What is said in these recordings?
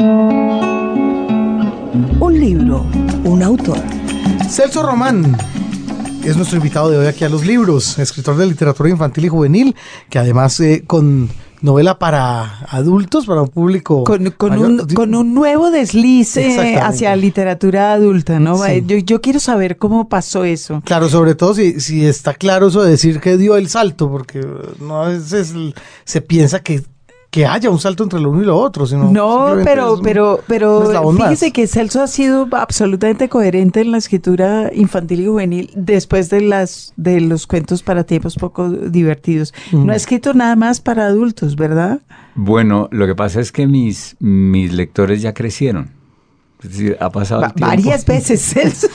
Un libro, un autor. Celso Román es nuestro invitado de hoy aquí a los libros, escritor de literatura infantil y juvenil, que además eh, con novela para adultos, para un público. Con, un, nuevo desliz eh, hacia literatura adulta, ¿no? Yo, quiero saber cómo pasó eso. Claro, sobre todo si, si está claro eso de decir que dio el salto, porque no es, se piensa que que haya un salto entre lo uno y lo otro, sino no, pero pero pero fíjese que Celso ha sido absolutamente coherente en la escritura infantil y juvenil después de las de los cuentos para tiempos poco divertidos. No ha escrito nada más para adultos, ¿verdad? Bueno, lo que pasa es que mis mis lectores ya crecieron. Es decir, ha pasado varias veces Celso.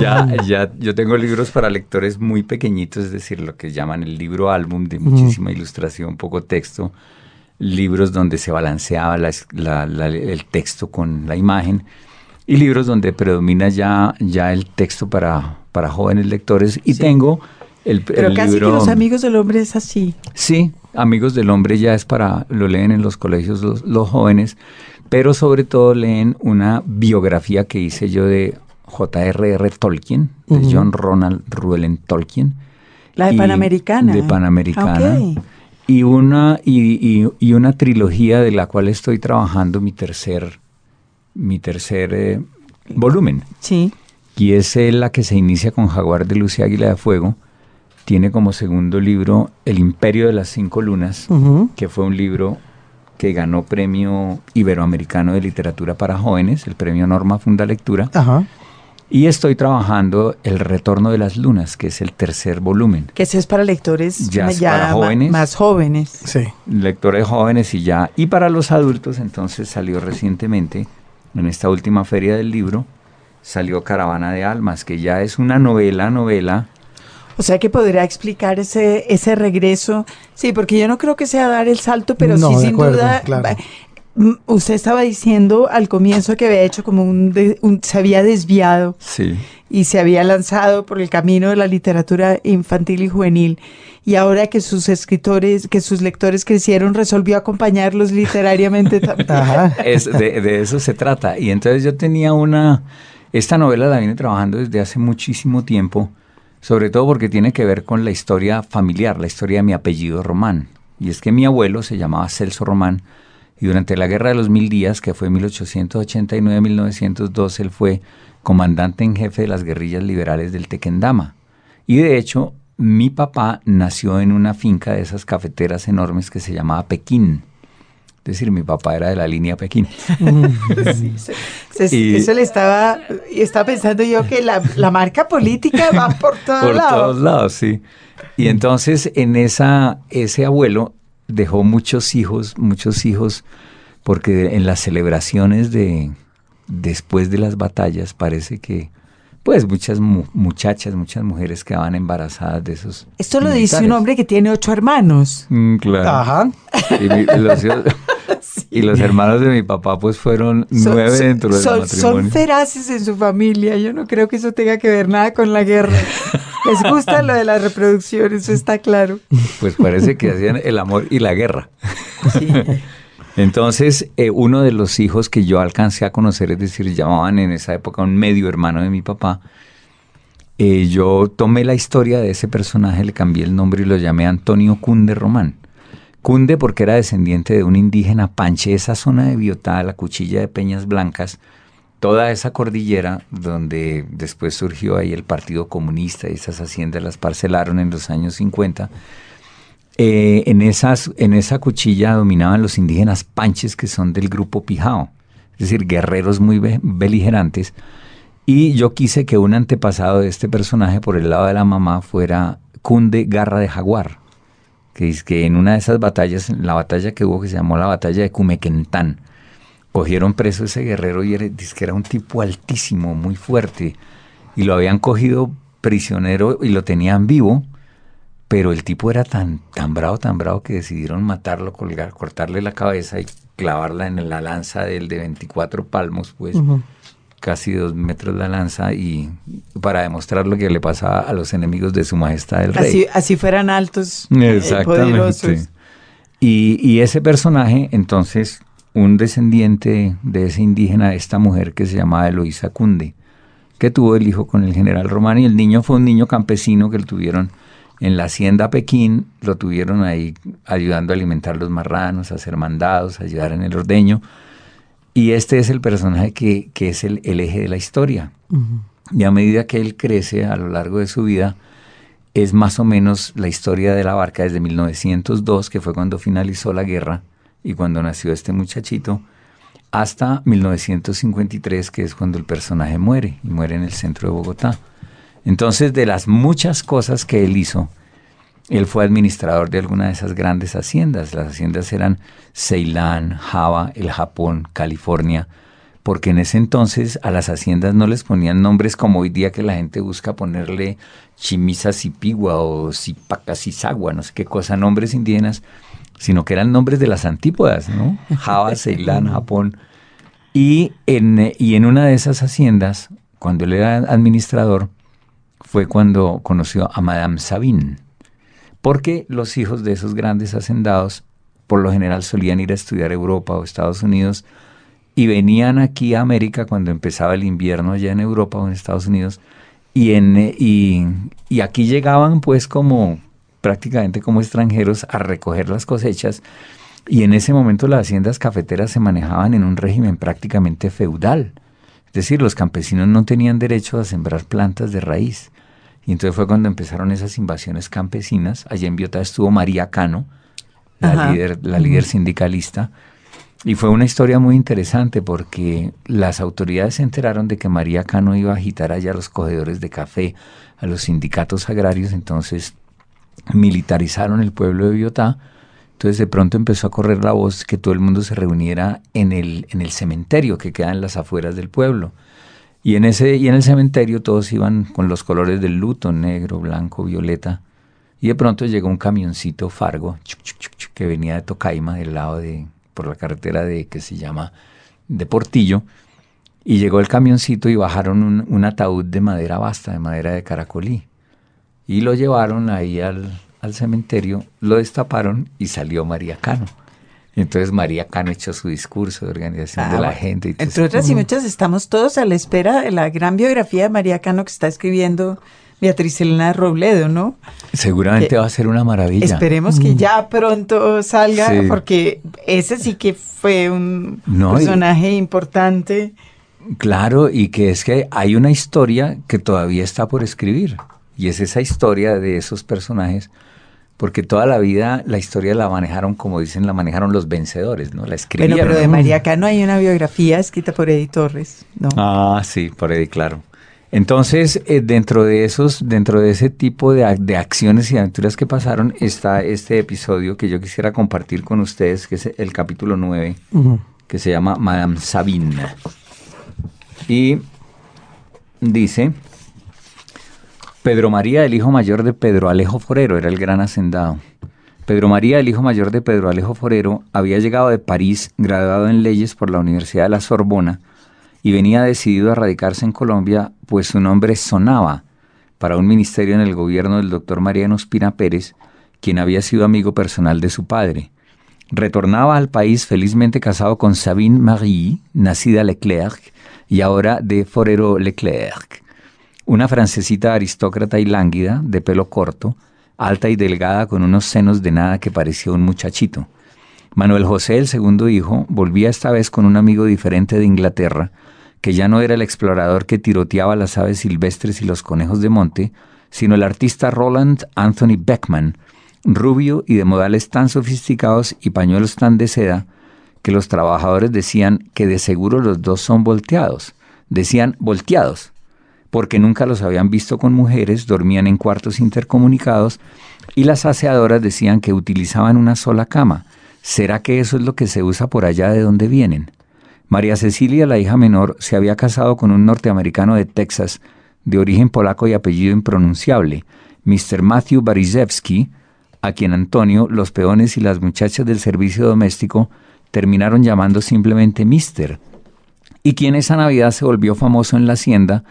ya, ya, yo tengo libros para lectores muy pequeñitos, es decir, lo que llaman el libro álbum de muchísima ilustración, poco texto libros donde se balanceaba el texto con la imagen y libros donde predomina ya, ya el texto para, para jóvenes lectores y tengo el, Pero casi que los amigos del hombre es así. Sí, amigos del hombre ya es para, lo leen en los colegios los, jóvenes, pero sobre todo leen una biografía que hice yo de J.R.R. Tolkien, de John Ronald Ruellen Tolkien. La de Panamericana. De Panamericana y una, y, y, una trilogía de la cual estoy trabajando mi tercer, mi tercer eh, volumen. Sí. Y es la que se inicia con Jaguar de Luz y Águila de Fuego. Tiene como segundo libro El Imperio de las Cinco Lunas, que fue un libro que ganó premio iberoamericano de literatura para jóvenes, el premio Norma Funda Lectura. Ajá. Y estoy trabajando El Retorno de las Lunas, que es el tercer volumen. Que ese es para lectores ya, para jóvenes, más jóvenes. Sí. Lectores jóvenes y ya. Y para los adultos, entonces salió recientemente, en esta última feria del libro, salió Caravana de Almas, que ya es una novela, novela. O sea que podría explicar ese, ese regreso. Sí, porque yo no creo que sea dar el salto, pero sí, sin duda. Mm, usted estaba diciendo al comienzo que había hecho como un, se había desviado sí. y se había lanzado por el camino de la literatura infantil y juvenil y ahora que sus escritores, que sus lectores crecieron, resolvió acompañarlos literariamente también. Es, de, de, eso se trata. Y entonces yo tenía una, esta novela la vine trabajando desde hace muchísimo tiempo, sobre todo porque tiene que ver con la historia familiar, la historia de mi apellido Román. Y es que mi abuelo se llamaba Celso Román y durante la Guerra de los Mil Días, que fue 1889-1902, él fue comandante en jefe de las guerrillas liberales del Tequendama. Y de hecho, mi papá nació en una finca de esas cafeteras enormes que se llamaba Pekín. Es decir, mi papá era de la línea Pekín. sí, eso le estaba, estaba pensando yo que la, marca política va por todos lados. Por todos lados, sí. Y entonces en esa, ese abuelo dejó muchos hijos, muchos hijos, porque en las celebraciones de después de las batallas parece que pues muchas muchachas, muchas mujeres quedaban embarazadas de esos. Esto lo dice un hombre que tiene ocho hermanos. Mm, claro. Ajá. Y, los, hermanos de mi papá pues fueron nueve dentro del son, matrimonio. Son feraces en su familia. Yo no creo que eso tenga que ver nada con la guerra. Les gusta lo de la reproducción, eso está claro. Pues parece que hacían el amor y la guerra. Entonces, eh, uno de los hijos que yo alcancé a conocer, es decir, llamaban en esa época un medio hermano de mi papá, eh, yo tomé la historia de ese personaje, le cambié el nombre y lo llamé Antonio Cunde Román. Cunde porque era descendiente de un indígena panche, esa zona de Biotá, la cuchilla de Peñas Blancas, toda esa cordillera donde después surgió ahí el Partido Comunista y esas haciendas las parcelaron en los años 50. Eh, en, esas, en esa cuchilla dominaban los indígenas panches que son del grupo Pijao, es decir, guerreros muy beligerantes. Y yo quise que un antepasado de este personaje por el lado de la mamá fuera Cunde Garra de Jaguar, que es que en una de esas batallas, la batalla que hubo que se llamó la batalla de Cumequentán, cogieron preso ese guerrero y era, que era un tipo altísimo, muy fuerte, y lo habían cogido prisionero y lo tenían vivo, pero el tipo era tan, tan bravo, tan bravo que decidieron matarlo, colgar, cortarle la cabeza y clavarla en la lanza del de 24 palmos, pues casi dos metros la lanza, y para demostrar lo que le pasaba a los enemigos de su majestad el rey. Así, así fueran altos, eh, Exactamente. Y, y ese personaje, entonces, un descendiente de ese indígena, esta mujer que se llamaba Eloísa Cunde, que tuvo el hijo con el general Román y el niño fue un niño campesino que lo tuvieron en la hacienda Pekín, lo tuvieron ahí ayudando a alimentar los marranos, a hacer mandados, a ayudar en el ordeño. Y este es el personaje que, es el, eje de la historia. Y a medida que él crece a lo largo de su vida, es más o menos la historia de la barca desde 1902, que fue cuando finalizó la guerra y cuando nació este muchachito, hasta 1953, que es cuando el personaje muere, y muere en el centro de Bogotá. Entonces, de las muchas cosas que él hizo, él fue administrador de alguna de esas grandes haciendas. Las haciendas eran Ceilán, Java, el Japón, California, porque en ese entonces a las haciendas no les ponían nombres como hoy día que la gente busca ponerle Chimisasipigua o Sipacasisagua, no sé qué cosa, nombres indígenas, sino que eran nombres de las antípodas, ¿no? Java, Ceilán, Japón. Y en, y en una de esas haciendas, cuando él era administrador, fue cuando conoció a Madame Sabine, porque los hijos de esos grandes hacendados por lo general solían ir a estudiar a Europa o Estados Unidos y venían aquí a América cuando empezaba el invierno allá en Europa o en Estados Unidos y, en, y, y aquí llegaban pues como prácticamente como extranjeros a recoger las cosechas y en ese momento las haciendas cafeteras se manejaban en un régimen prácticamente feudal. Es decir, los campesinos no tenían derecho a sembrar plantas de raíz. Y entonces fue cuando empezaron esas invasiones campesinas. Allí en Biota estuvo María Cano, la, líder, la líder sindicalista, y fue una historia muy interesante porque las autoridades se enteraron de que María Cano iba a agitar allá a los cogedores de café, a los sindicatos agrarios, entonces militarizaron el pueblo de Biotá. Entonces de pronto empezó a correr la voz que todo el mundo se reuniera en el, en el cementerio que queda en las afueras del pueblo. Y en, ese, y en el cementerio todos iban con los colores del luto, negro, blanco, violeta. Y de pronto llegó un camioncito Fargo que venía de Tocaima, del lado de, por la carretera de que se llama de Portillo, y llegó el camioncito y bajaron un, ataúd de madera basta, de madera de caracolí, y lo llevaron ahí al, al cementerio, lo destaparon y salió María Cano. Entonces María Cano echó su discurso de organización de ah, la gente. Y Entre otras y muchas, estamos todos a la espera de la gran biografía de María Cano que está escribiendo Beatriz Elena Robledo, ¿no? Seguramente va a ser una maravilla. Esperemos que ya pronto salga, porque ese sí que fue un personaje importante. Claro, y que es que hay una historia que todavía está por escribir, y es esa historia de esos personajes, porque toda la vida la historia la manejaron, como dicen, la manejaron los vencedores, ¿no? La escribieron. Bueno, pero de María Cano hay una biografía escrita por Eddie Torres, ¿no? Ah, sí, por Eddie, claro. Entonces, eh, dentro de esos, dentro de ese tipo de, acciones y aventuras que pasaron, está este episodio que yo quisiera compartir con ustedes, que es el capítulo 9, que se llama Madame Sabine. Y dice, Pedro María, el hijo mayor de Pedro Alejo Forero, era el gran hacendado. Pedro María, el hijo mayor de Pedro Alejo Forero, había llegado de París, graduado en leyes por la Universidad de la Sorbona, y venía decidido a radicarse en Colombia, pues su nombre sonaba para un ministerio en el gobierno del doctor Mariano Espina Pérez, quien había sido amigo personal de su padre. Retornaba al país felizmente casado con Sabine Marie, nacida Leclerc, y ahora de Forero Leclerc, una francesita aristócrata y lánguida, de pelo corto, alta y delgada con unos senos de nada que parecía un muchachito. Manuel José, el segundo hijo, volvía esta vez con un amigo diferente de Inglaterra, que ya no era el explorador que tiroteaba las aves silvestres y los conejos de monte, sino el artista Roland Anthony Beckman, rubio y de modales tan sofisticados y pañuelos tan de seda, que los trabajadores decían que de seguro los dos son volteados. Decían volteados, porque nunca los habían visto con mujeres, dormían en cuartos intercomunicados y las aseadoras decían que utilizaban una sola cama. ¿Será que eso es lo que se usa por allá de donde vienen? María Cecilia, la hija menor, se había casado con un norteamericano de Texas, de origen polaco y apellido impronunciable, Mr. Matthew Barizewski, a quien Antonio, los peones y las muchachas del servicio doméstico terminaron llamando simplemente Mister, y quien esa Navidad se volvió famoso en la hacienda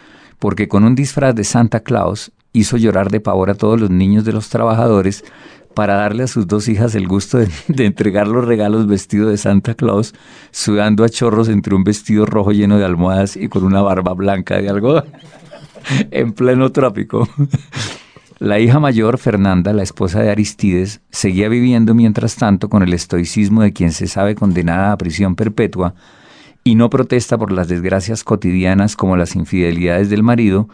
porque con un disfraz de Santa Claus hizo llorar de pavor a todos los niños de los trabajadores para darle a sus dos hijas el gusto de, entregar los regalos vestido de Santa Claus, sudando a chorros entre un vestido rojo lleno de almohadas y con una barba blanca de algodón, en pleno trópico. La hija mayor, Fernanda, la esposa de Aristides, seguía viviendo mientras tanto con el estoicismo de quien se sabe condenada a prisión perpetua y no protesta por las desgracias cotidianas como las infidelidades del marido,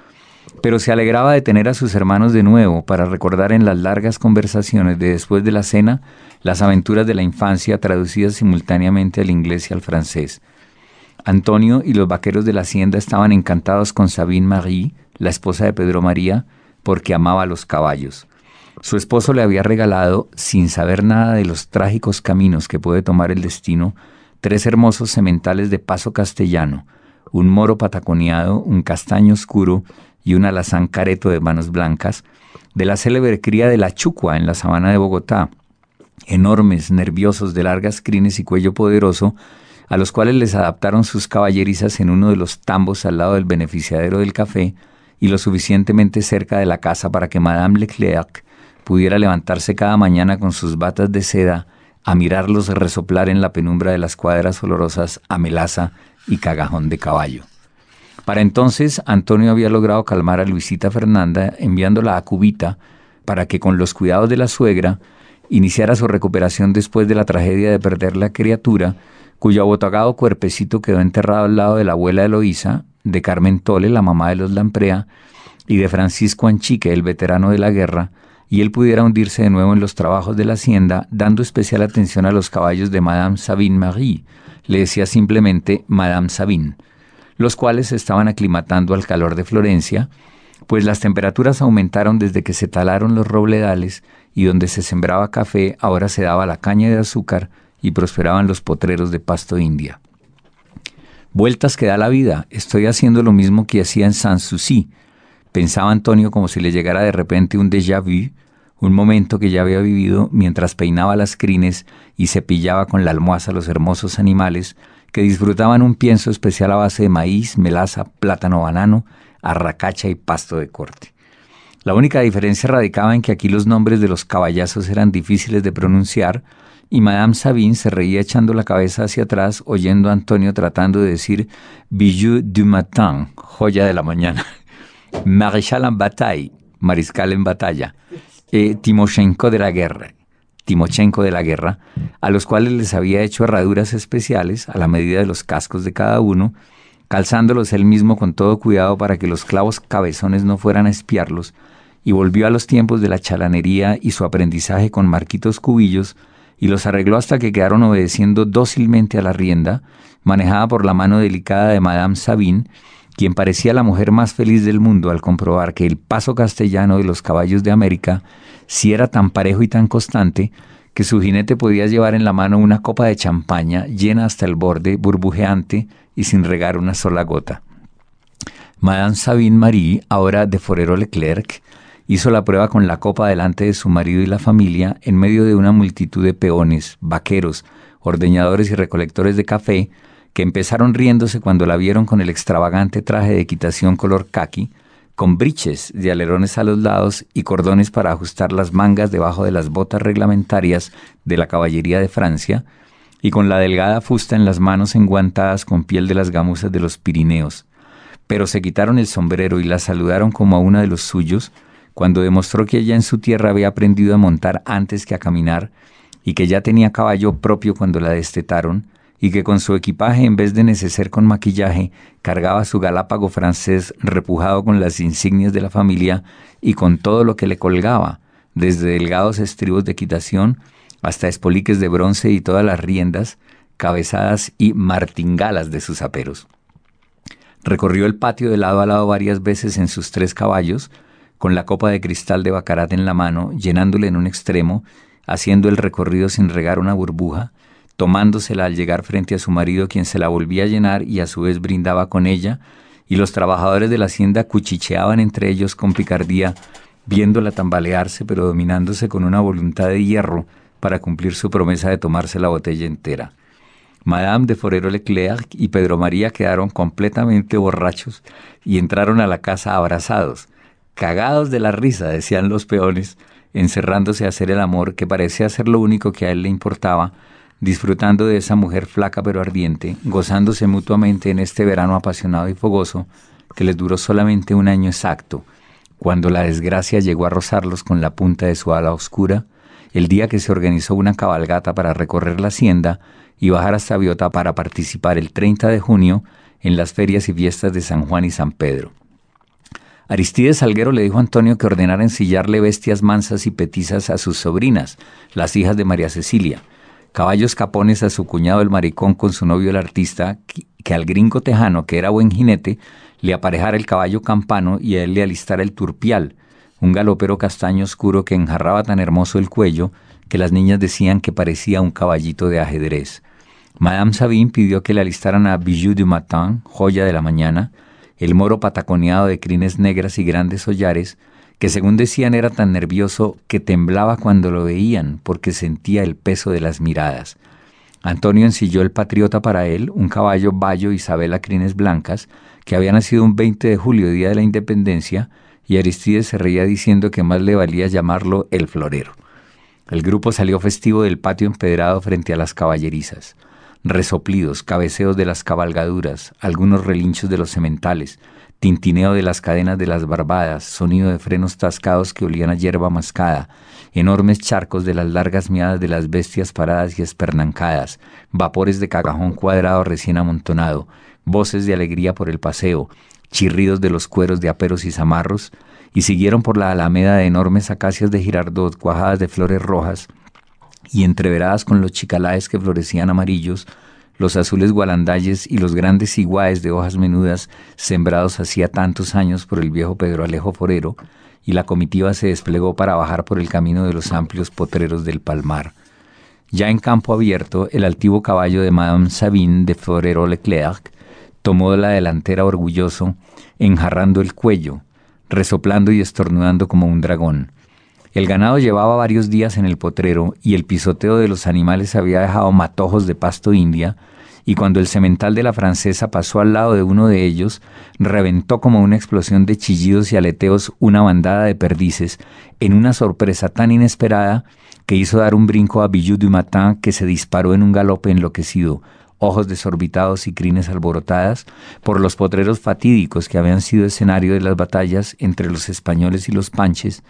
pero se alegraba de tener a sus hermanos de nuevo para recordar en las largas conversaciones de después de la cena las aventuras de la infancia traducidas simultáneamente al inglés y al francés. Antonio y los vaqueros de la hacienda estaban encantados con Sabine Marie, la esposa de Pedro María, porque amaba los caballos. Su esposo le había regalado, sin saber nada de los trágicos caminos que puede tomar el destino, tres hermosos sementales de paso castellano, un moro pataconeado, un castaño oscuro y un alazán careto de manos blancas, de la célebre cría de la chucua en la sabana de Bogotá, enormes, nerviosos, de largas crines y cuello poderoso, a los cuales les adaptaron sus caballerizas en uno de los tambos al lado del beneficiadero del café, y lo suficientemente cerca de la casa para que Madame Leclerc pudiera levantarse cada mañana con sus batas de seda a mirarlos resoplar en la penumbra de las cuadras olorosas a melaza y cagajón de caballo. Para entonces, Antonio había logrado calmar a Luisita Fernanda enviándola a Cubita para que con los cuidados de la suegra iniciara su recuperación después de la tragedia de perder la criatura, cuyo abotagado cuerpecito quedó enterrado al lado de la abuela Eloísa, de Carmen Tole, la mamá de los Lamprea, y de Francisco Anchique, el veterano de la guerra, y él pudiera hundirse de nuevo en los trabajos de la hacienda, dando especial atención a los caballos de Madame Sabine Marie, le decía simplemente Madame Sabine, los cuales estaban aclimatando al calor de Florencia, pues las temperaturas aumentaron desde que se talaron los robledales y donde se sembraba café ahora se daba la caña de azúcar y prosperaban los potreros de pasto india. Vueltas que da la vida, estoy haciendo lo mismo que hacía en Sanssouci, pensaba Antonio como si le llegara de repente un déjà vu, un momento que ya había vivido mientras peinaba las crines y cepillaba con la almohaza los hermosos animales que disfrutaban un pienso especial a base de maíz, melaza, plátano, banano, arracacha y pasto de corte. La única diferencia radicaba en que aquí los nombres de los caballazos eran difíciles de pronunciar y Madame Sabine se reía echando la cabeza hacia atrás oyendo a Antonio tratando de decir bijou du matin, joya de la mañana, maréchal en bataille, mariscal en batalla, eh, Timoshenko de la guerra, Timochenko de la guerra, a los cuales les había hecho herraduras especiales a la medida de los cascos de cada uno, calzándolos él mismo con todo cuidado para que los clavos cabezones no fueran a espiarlos, y volvió a los tiempos de la chalanería y su aprendizaje con marquitos cubillos, y los arregló hasta que quedaron obedeciendo dócilmente a la rienda, manejada por la mano delicada de Madame Sabine, quien parecía la mujer más feliz del mundo al comprobar que el paso castellano de los caballos de América si era tan parejo y tan constante que su jinete podía llevar en la mano una copa de champaña llena hasta el borde, burbujeante y sin regar una sola gota. Madame Sabine Marie, ahora de Forero Leclerc, hizo la prueba con la copa delante de su marido y la familia en medio de una multitud de peones, vaqueros, ordeñadores y recolectores de café que empezaron riéndose cuando la vieron con el extravagante traje de equitación color khaki, con briches de alerones a los lados y cordones para ajustar las mangas debajo de las botas reglamentarias de la caballería de Francia, y con la delgada fusta en las manos enguantadas con piel de las gamuzas de los Pirineos. Pero se quitaron el sombrero y la saludaron como a una de los suyos, cuando demostró que ella en su tierra había aprendido a montar antes que a caminar, y que ya tenía caballo propio cuando la destetaron, y que con su equipaje en vez de neceser con maquillaje, cargaba su galápago francés repujado con las insignias de la familia y con todo lo que le colgaba, desde delgados estribos de equitación hasta espoliques de bronce y todas las riendas, cabezadas y martingalas de sus aperos. Recorrió el patio de lado a lado varias veces en sus tres caballos, con la copa de cristal de Bacarat en la mano, llenándole en un extremo, haciendo el recorrido sin regar una burbuja, tomándosela al llegar frente a su marido, quien se la volvía a llenar y a su vez brindaba con ella, y los trabajadores de la hacienda cuchicheaban entre ellos con picardía, viéndola tambalearse, pero dominándose con una voluntad de hierro para cumplir su promesa de tomarse la botella entera. Madame de Forero Leclerc y Pedro María quedaron completamente borrachos y entraron a la casa abrazados, cagados de la risa, decían los peones, encerrándose a hacer el amor que parecía ser lo único que a él le importaba, disfrutando de esa mujer flaca pero ardiente, gozándose mutuamente en este verano apasionado y fogoso que les duró solamente un año exacto, cuando la desgracia llegó a rozarlos con la punta de su ala oscura, el día que se organizó una cabalgata para recorrer la hacienda y bajar hasta Biota para participar el 30 de junio en las ferias y fiestas de San Juan y San Pedro. Aristides Salguero le dijo a Antonio que ordenara ensillarle bestias mansas y petizas a sus sobrinas, las hijas de María Cecilia, caballos capones a su cuñado el maricón con su novio el artista, que al gringo tejano, que era buen jinete, le aparejara el caballo campano y a él le alistara el turpial, un galopero castaño oscuro que enjarraba tan hermoso el cuello que las niñas decían que parecía un caballito de ajedrez. Madame Sabine pidió que le alistaran a Bijou du Matin, joya de la mañana, el moro pataconeado de crines negras y grandes hollares, que según decían era tan nervioso que temblaba cuando lo veían porque sentía el peso de las miradas. Antonio ensilló el patriota para él, un caballo bayo Isabel a crines blancas, que había nacido un 20 de julio, día de la independencia, y Aristides se reía diciendo que más le valía llamarlo el florero. El grupo salió festivo del patio empedrado frente a las caballerizas. Resoplidos, cabeceos de las cabalgaduras, algunos relinchos de los sementales, tintineo de las cadenas de las barbadas, sonido de frenos tascados que olían a hierba mascada, enormes charcos de las largas miadas de las bestias paradas y espernancadas, vapores de cagajón cuadrado recién amontonado, voces de alegría por el paseo, chirridos de los cueros de aperos y zamarros, y siguieron por la alameda de enormes acacias de girardot cuajadas de flores rojas y entreveradas con los chicalaes que florecían amarillos, los azules gualandalles y los grandes iguaes de hojas menudas sembrados hacía tantos años por el viejo Pedro Alejo Forero, y la comitiva se desplegó para bajar por el camino de los amplios potreros del Palmar. Ya en campo abierto, el altivo caballo de Madame Sabine de Forero Leclerc tomó la delantera orgulloso, enjarrando el cuello, resoplando y estornudando como un dragón. El ganado llevaba varios días en el potrero y el pisoteo de los animales había dejado matojos de pasto india, y cuando el semental de la francesa pasó al lado de uno de ellos, reventó como una explosión de chillidos y aleteos una bandada de perdices, en una sorpresa tan inesperada que hizo dar un brinco a Bijou du Matin que se disparó en un galope enloquecido, ojos desorbitados y crines alborotadas, por los potreros fatídicos que habían sido escenario de las batallas entre los españoles y los panches,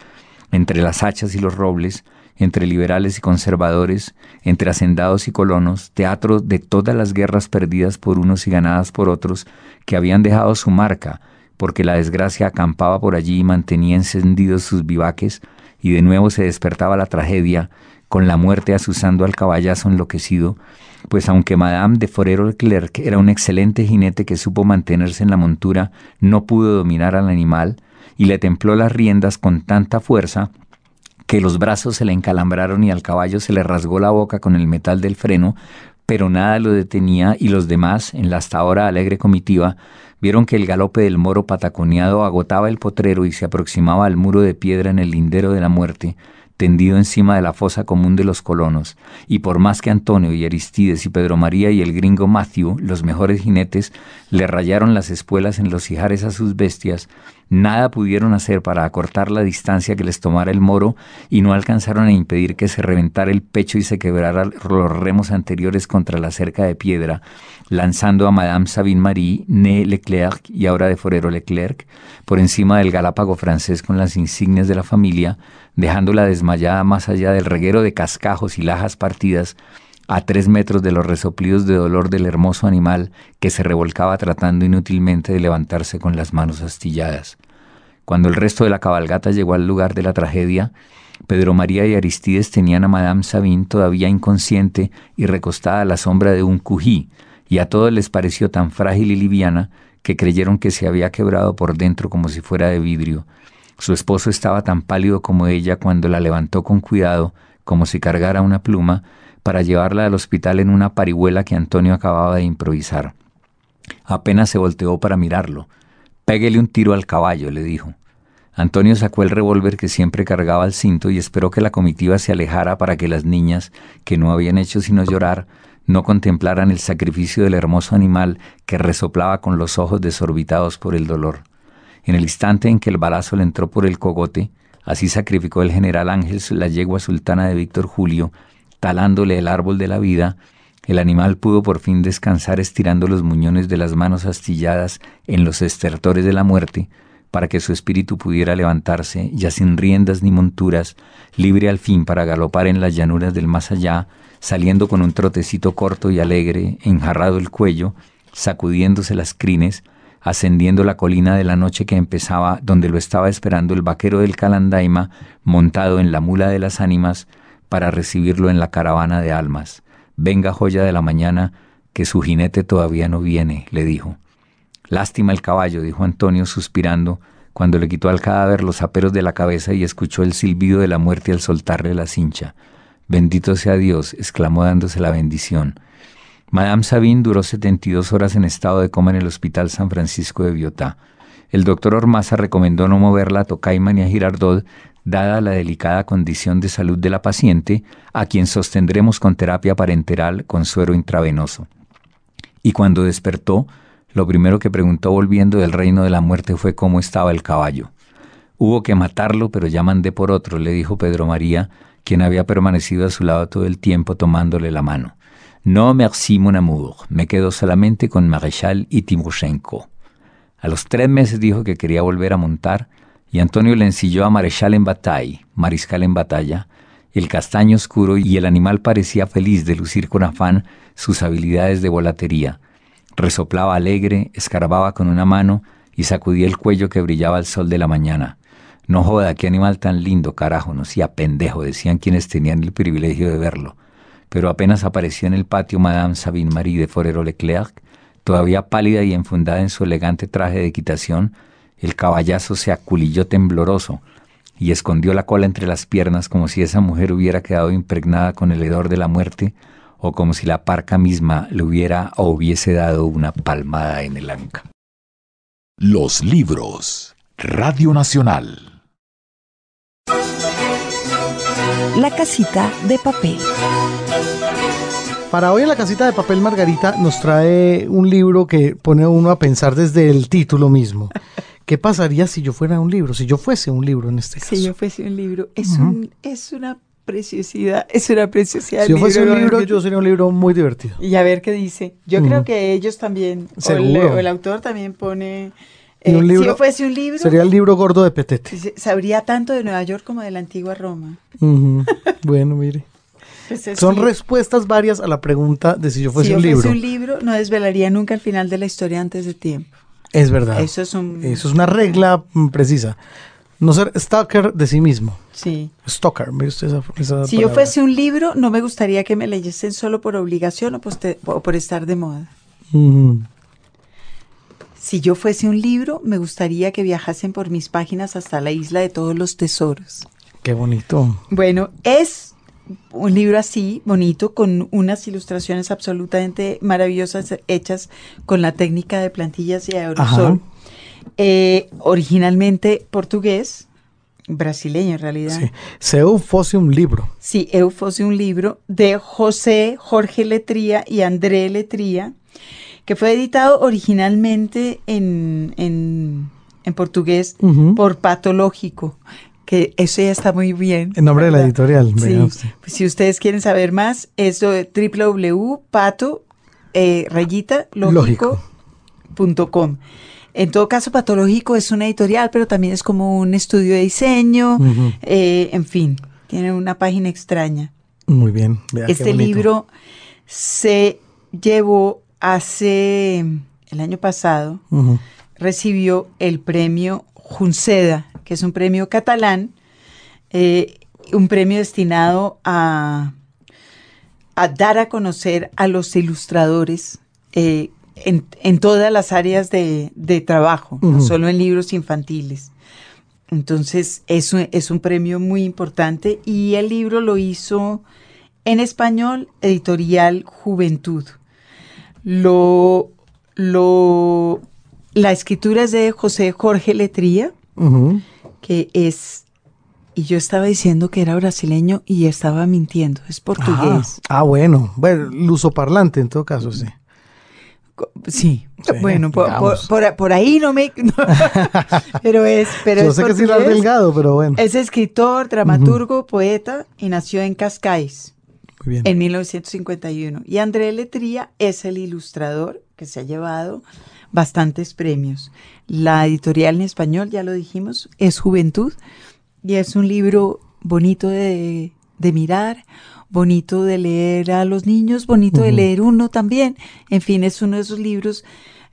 entre las hachas y los robles, entre liberales y conservadores, entre hacendados y colonos, teatro de todas las guerras perdidas por unos y ganadas por otros, que habían dejado su marca, porque la desgracia acampaba por allí y mantenía encendidos sus vivaques, y de nuevo se despertaba la tragedia, con la muerte asusando al caballazo enloquecido, pues aunque Madame de Forero Leclerc era un excelente jinete que supo mantenerse en la montura, no pudo dominar al animal y le templó las riendas con tanta fuerza que los brazos se le encalambraron y al caballo se le rasgó la boca con el metal del freno, pero nada lo detenía y los demás, en la hasta ahora alegre comitiva, vieron que el galope del moro pataconeado agotaba el potrero y se aproximaba al muro de piedra en el lindero de la muerte, tendido encima de la fosa común de los colonos, y por más que Antonio y Aristides y Pedro María y el gringo Matthew, los mejores jinetes, le rayaron las espuelas en los ijares a sus bestias, nada pudieron hacer para acortar la distancia que les tomara el moro y no alcanzaron a impedir que se reventara el pecho y se quebrara los remos anteriores contra la cerca de piedra, lanzando a Madame Sabine Marie, né Leclerc y ahora de Forero Leclerc, por encima del galápago francés con las insignias de la familia, dejándola desmayada más allá del reguero de cascajos y lajas partidas, a tres metros de los resoplidos de dolor del hermoso animal que se revolcaba tratando inútilmente de levantarse con las manos astilladas. Cuando el resto de la cabalgata llegó al lugar de la tragedia, Pedro María y Aristides tenían a Madame Sabine todavía inconsciente y recostada a la sombra de un cují, y a todos les pareció tan frágil y liviana que creyeron que se había quebrado por dentro como si fuera de vidrio, su esposo estaba tan pálido como ella cuando la levantó con cuidado, como si cargara una pluma, para llevarla al hospital en una parihuela que Antonio acababa de improvisar. Apenas se volteó para mirarlo. Péguele un tiro al caballo, le dijo. Antonio sacó el revólver que siempre cargaba al cinto y esperó que la comitiva se alejara para que las niñas, que no habían hecho sino llorar, no contemplaran el sacrificio del hermoso animal que resoplaba con los ojos desorbitados por el dolor. En el instante en que el balazo le entró por el cogote, Así sacrificó el general Ángel la yegua sultana de Víctor Julio, talándole el árbol de la vida, el animal pudo por fin descansar estirando los muñones de las manos astilladas en los estertores de la muerte, para que su espíritu pudiera levantarse, ya sin riendas ni monturas, libre al fin para galopar en las llanuras del más allá, saliendo con un trotecito corto y alegre, enjarrado el cuello, sacudiéndose las crines, ascendiendo la colina de la noche que empezaba, donde lo estaba esperando el vaquero del Calandaima, montado en la mula de las ánimas, para recibirlo en la caravana de almas. Venga, joya de la mañana, que su jinete todavía no viene, le dijo. Lástima el caballo, dijo Antonio suspirando, cuando le quitó al cadáver los aperos de la cabeza y escuchó el silbido de la muerte al soltarle la cincha. Bendito sea Dios, exclamó dándose la bendición. Madame Sabine duró 72 horas en estado de coma en el Hospital San Francisco de Biotá. El doctor Ormaza recomendó no moverla a Tocaima ni a Girardot, dada la delicada condición de salud de la paciente, a quien sostendremos con terapia parenteral con suero intravenoso. Y cuando despertó, lo primero que preguntó volviendo del reino de la muerte fue cómo estaba el caballo. Hubo que matarlo, pero ya mandé por otro, le dijo Pedro María, quien había permanecido a su lado todo el tiempo tomándole la mano. No merci mon amour, me quedo solamente con Maréchal y Timoshenko. A los tres meses dijo que quería volver a montar y Antonio le ensilló a Maréchal en batalla, mariscal en batalla, el castaño oscuro y el animal parecía feliz de lucir con afán sus habilidades de volatería. Resoplaba alegre, escarbaba con una mano y sacudía el cuello que brillaba al sol de la mañana. No joda, qué animal tan lindo, carajo, no sea pendejo, decían quienes tenían el privilegio de verlo pero apenas apareció en el patio Madame Sabine Marie de Forero Leclerc, todavía pálida y enfundada en su elegante traje de equitación, el caballazo se aculilló tembloroso y escondió la cola entre las piernas como si esa mujer hubiera quedado impregnada con el hedor de la muerte o como si la parca misma le hubiera o hubiese dado una palmada en el anca. Los libros. Radio Nacional. La casita de papel. Para hoy en la casita de papel Margarita nos trae un libro que pone a uno a pensar desde el título mismo. ¿Qué pasaría si yo fuera un libro? Si yo fuese un libro en este caso. Si yo fuese un libro. Es, un, es una preciosidad, es una preciosidad. Si yo fuese un libro, yo sería un libro muy divertido. Y a ver qué dice. Yo creo que ellos también, o el, autor también pone... Eh, si yo fuese un libro... Sería el libro gordo de Petete. Sabría tanto de Nueva York como de la antigua Roma. bueno, mire. Pues Son respuestas varias a la pregunta de si yo fuese un libro. Si yo fuese un libro, no desvelaría nunca el final de la historia antes de tiempo. Es verdad. Eso es, un... Eso es una regla precisa. No ser stalker de sí mismo. Sí. Stalker, me gusta esa, Si yo fuese un libro, no me gustaría que me leyesen solo por obligación o, por estar de moda. Si yo fuese un libro, me gustaría que viajasen por mis páginas hasta la isla de todos los tesoros. Qué bonito. Bueno, es un libro así, bonito, con unas ilustraciones absolutamente maravillosas hechas con la técnica de plantillas y aerosol. Eh, originalmente portugués, brasileño en realidad. Sí. Seu fosse un libro. Sí, Eu fosse un libro de José Jorge Letría y André Letría, que fue editado originalmente en, en, portugués por Patológico que eso ya está muy bien. En nombre de la editorial. Sí. Pues si ustedes quieren saber más, es www.pato eh, rayita. En todo caso, Patológico es una editorial, pero también es como un estudio de diseño, eh, en fin, tiene una página extraña. Muy bien. este libro se llevó hace el año pasado, recibió el premio Junceda que es un premio catalán, eh, un premio destinado a, a, dar a conocer a los ilustradores eh, en, todas las áreas de, trabajo, no solo en libros infantiles. Entonces, es un, es un premio muy importante y el libro lo hizo en español, editorial Juventud. Lo, lo, la escritura es de José Jorge Letría, que es, y yo estaba diciendo que era brasileño y estaba mintiendo, es portugués. Ah, bueno, bueno, parlante en todo caso, sí. Sí, bueno, por, ahí no me... pero es... Pero Yo sé que es Delgado, pero bueno. Es escritor, dramaturgo, poeta y nació en Cascais. Muy bien. En 1951. Y André Letría es el ilustrador que se ha llevado bastantes premios. La editorial en español, ya lo dijimos, es Juventud y es un libro bonito de, de mirar, bonito de leer a los niños, bonito de leer uno también. En fin, es uno de esos libros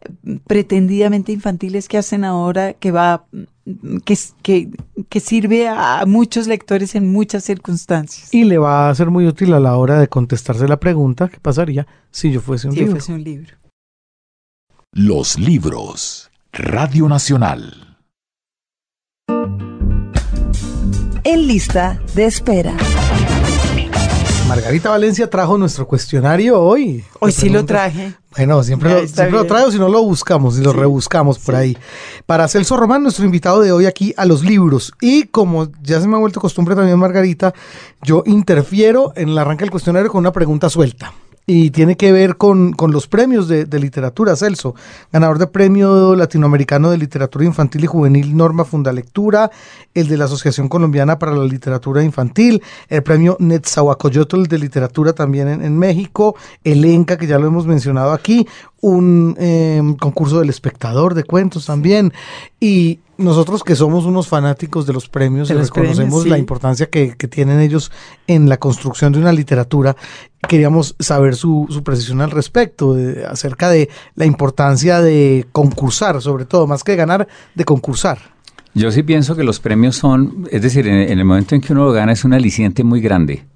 eh, pretendidamente infantiles que hacen ahora que va que, que, que, sirve a muchos lectores en muchas circunstancias. Y le va a ser muy útil a la hora de contestarse la pregunta, ¿qué pasaría si yo fuese un si libro? Fuese un libro. Los libros. Radio Nacional. En lista de espera. Margarita Valencia trajo nuestro cuestionario hoy. Hoy sí lo traje. Bueno, siempre, lo, siempre lo, traigo, si no lo buscamos y lo rebuscamos por ahí. Para Celso Román, nuestro invitado de hoy aquí a los libros. Y como ya se me ha vuelto costumbre también, Margarita, yo interfiero en el arranque del cuestionario con una pregunta suelta y tiene que ver con, los premios de, literatura, Celso, ganador de premio latinoamericano de literatura infantil y juvenil Norma Fundalectura, el de la Asociación Colombiana para la Literatura Infantil, el premio Netzahuacoyotl de literatura también en, México, el ENCA, que ya lo hemos mencionado aquí, un em, concurso del espectador de cuentos también, y nosotros que somos unos fanáticos de los premios y reconocemos la importancia que, tienen ellos en la construcción de una literatura, queríamos saber su, su precisión al respecto, acerca de la importancia de concursar, sobre todo, más que ganar, de concursar. Yo sí pienso que los premios son, es decir, en, el momento en que uno lo gana es un aliciente muy grande.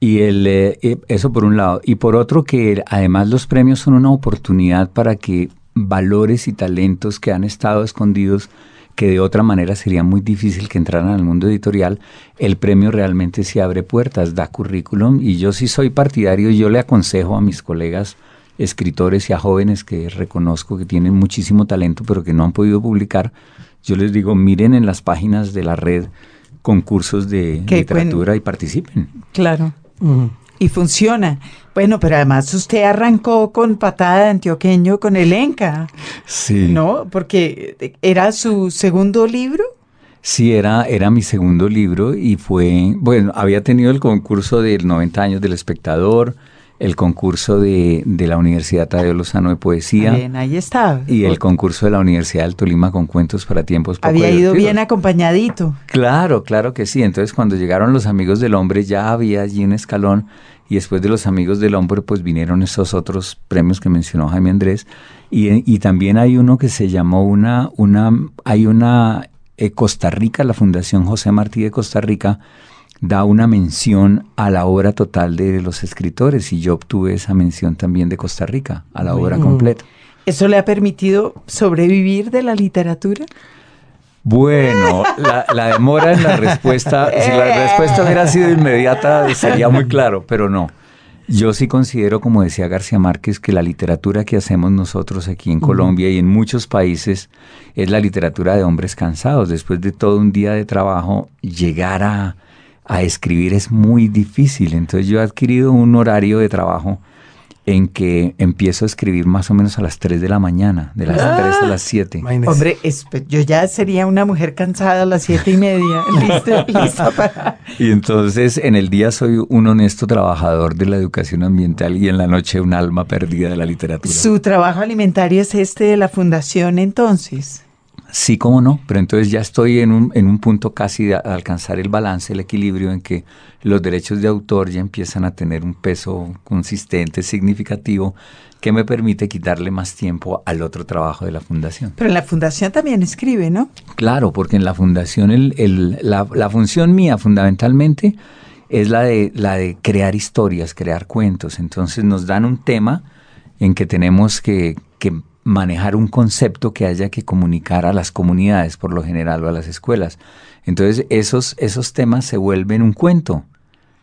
Y el, eh, eso por un lado. Y por otro que además los premios son una oportunidad para que valores y talentos que han estado escondidos que de otra manera sería muy difícil que entraran al mundo editorial, el premio realmente se abre puertas, da currículum y yo sí soy partidario y yo le aconsejo a mis colegas escritores y a jóvenes que reconozco que tienen muchísimo talento pero que no han podido publicar, yo les digo, miren en las páginas de la red concursos de literatura y participen. Claro y funciona. Bueno, pero además usted arrancó con patada de antioqueño con el Enca. Sí. ¿No? Porque era su segundo libro. Sí, era, era mi segundo libro y fue, bueno, había tenido el concurso del 90 años del espectador, el concurso de, de, la Universidad Tadeo Lozano de Poesía. Bien, ahí está. Y el concurso de la Universidad del Tolima con cuentos para tiempos poco Había ido bien acompañadito. Claro, claro que sí. Entonces cuando llegaron los amigos del hombre ya había allí un escalón y después de los amigos del hombre pues vinieron esos otros premios que mencionó Jaime Andrés y, y también hay uno que se llamó una, una, hay una eh, Costa Rica, la Fundación José Martí de Costa Rica, da una mención a la obra total de los escritores y yo obtuve esa mención también de Costa Rica, a la obra completa. ¿Eso le ha permitido sobrevivir de la literatura? Bueno, la, demora en la respuesta, si la respuesta hubiera sido inmediata sería muy claro, pero no. Yo sí considero, como decía García Márquez, que la literatura que hacemos nosotros aquí en Colombia y en muchos países es la literatura de hombres cansados. Después de todo un día de trabajo, llegar a, a escribir es muy difícil. Entonces yo he adquirido un horario de trabajo en que empiezo a escribir más o menos a las 3 de la mañana, de las 3 a las 7. Hombre, yo ya sería una mujer cansada a las 7 y media, lista, para... Y entonces en el día soy un honesto trabajador de la educación ambiental y en la noche un alma perdida de la literatura. ¿Su trabajo alimentario es este de la fundación entonces? Sí, cómo no, pero entonces ya estoy en un, en un punto casi de alcanzar el balance, el equilibrio en que los derechos de autor ya empiezan a tener un peso consistente, significativo, que me permite quitarle más tiempo al otro trabajo de la fundación. Pero en la fundación también escribe, ¿no? Claro, porque en la fundación el, el, la, la función mía fundamentalmente es la de, la de crear historias, crear cuentos. Entonces nos dan un tema en que tenemos que, que manejar un concepto que haya que comunicar a las comunidades por lo general o a las escuelas. Entonces esos, esos temas se vuelven un cuento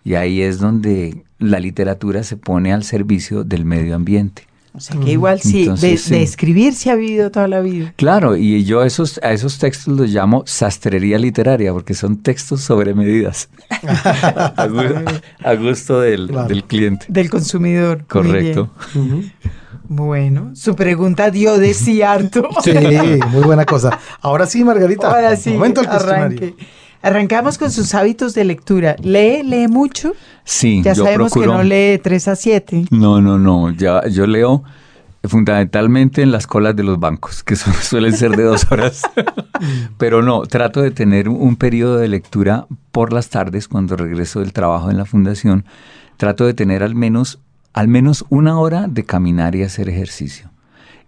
y ahí es donde la literatura se pone al servicio del medio ambiente. O sea que igual sí, de, escribir se ha vivido toda la vida. Claro, y yo a esos, a esos textos los llamo sastrería literaria, porque son textos sobre medidas. a, gusto, del, cliente. Del consumidor. Correcto. Bueno, su pregunta dio de sí harto. Sí, muy buena cosa. Ahora sí, Margarita. Ahora sí, momento arranque. Arrancamos con sus hábitos de lectura. ¿Lee, lee mucho? Sí, ya sabemos que no lee 3 a 7. No, no, no. Ya, yo leo fundamentalmente en las colas de los bancos, que suelen ser de dos horas. Pero no, trato de tener un periodo de lectura por las tardes cuando regreso del trabajo en la fundación. Trato de tener al menos, al menos una hora de caminar y hacer ejercicio.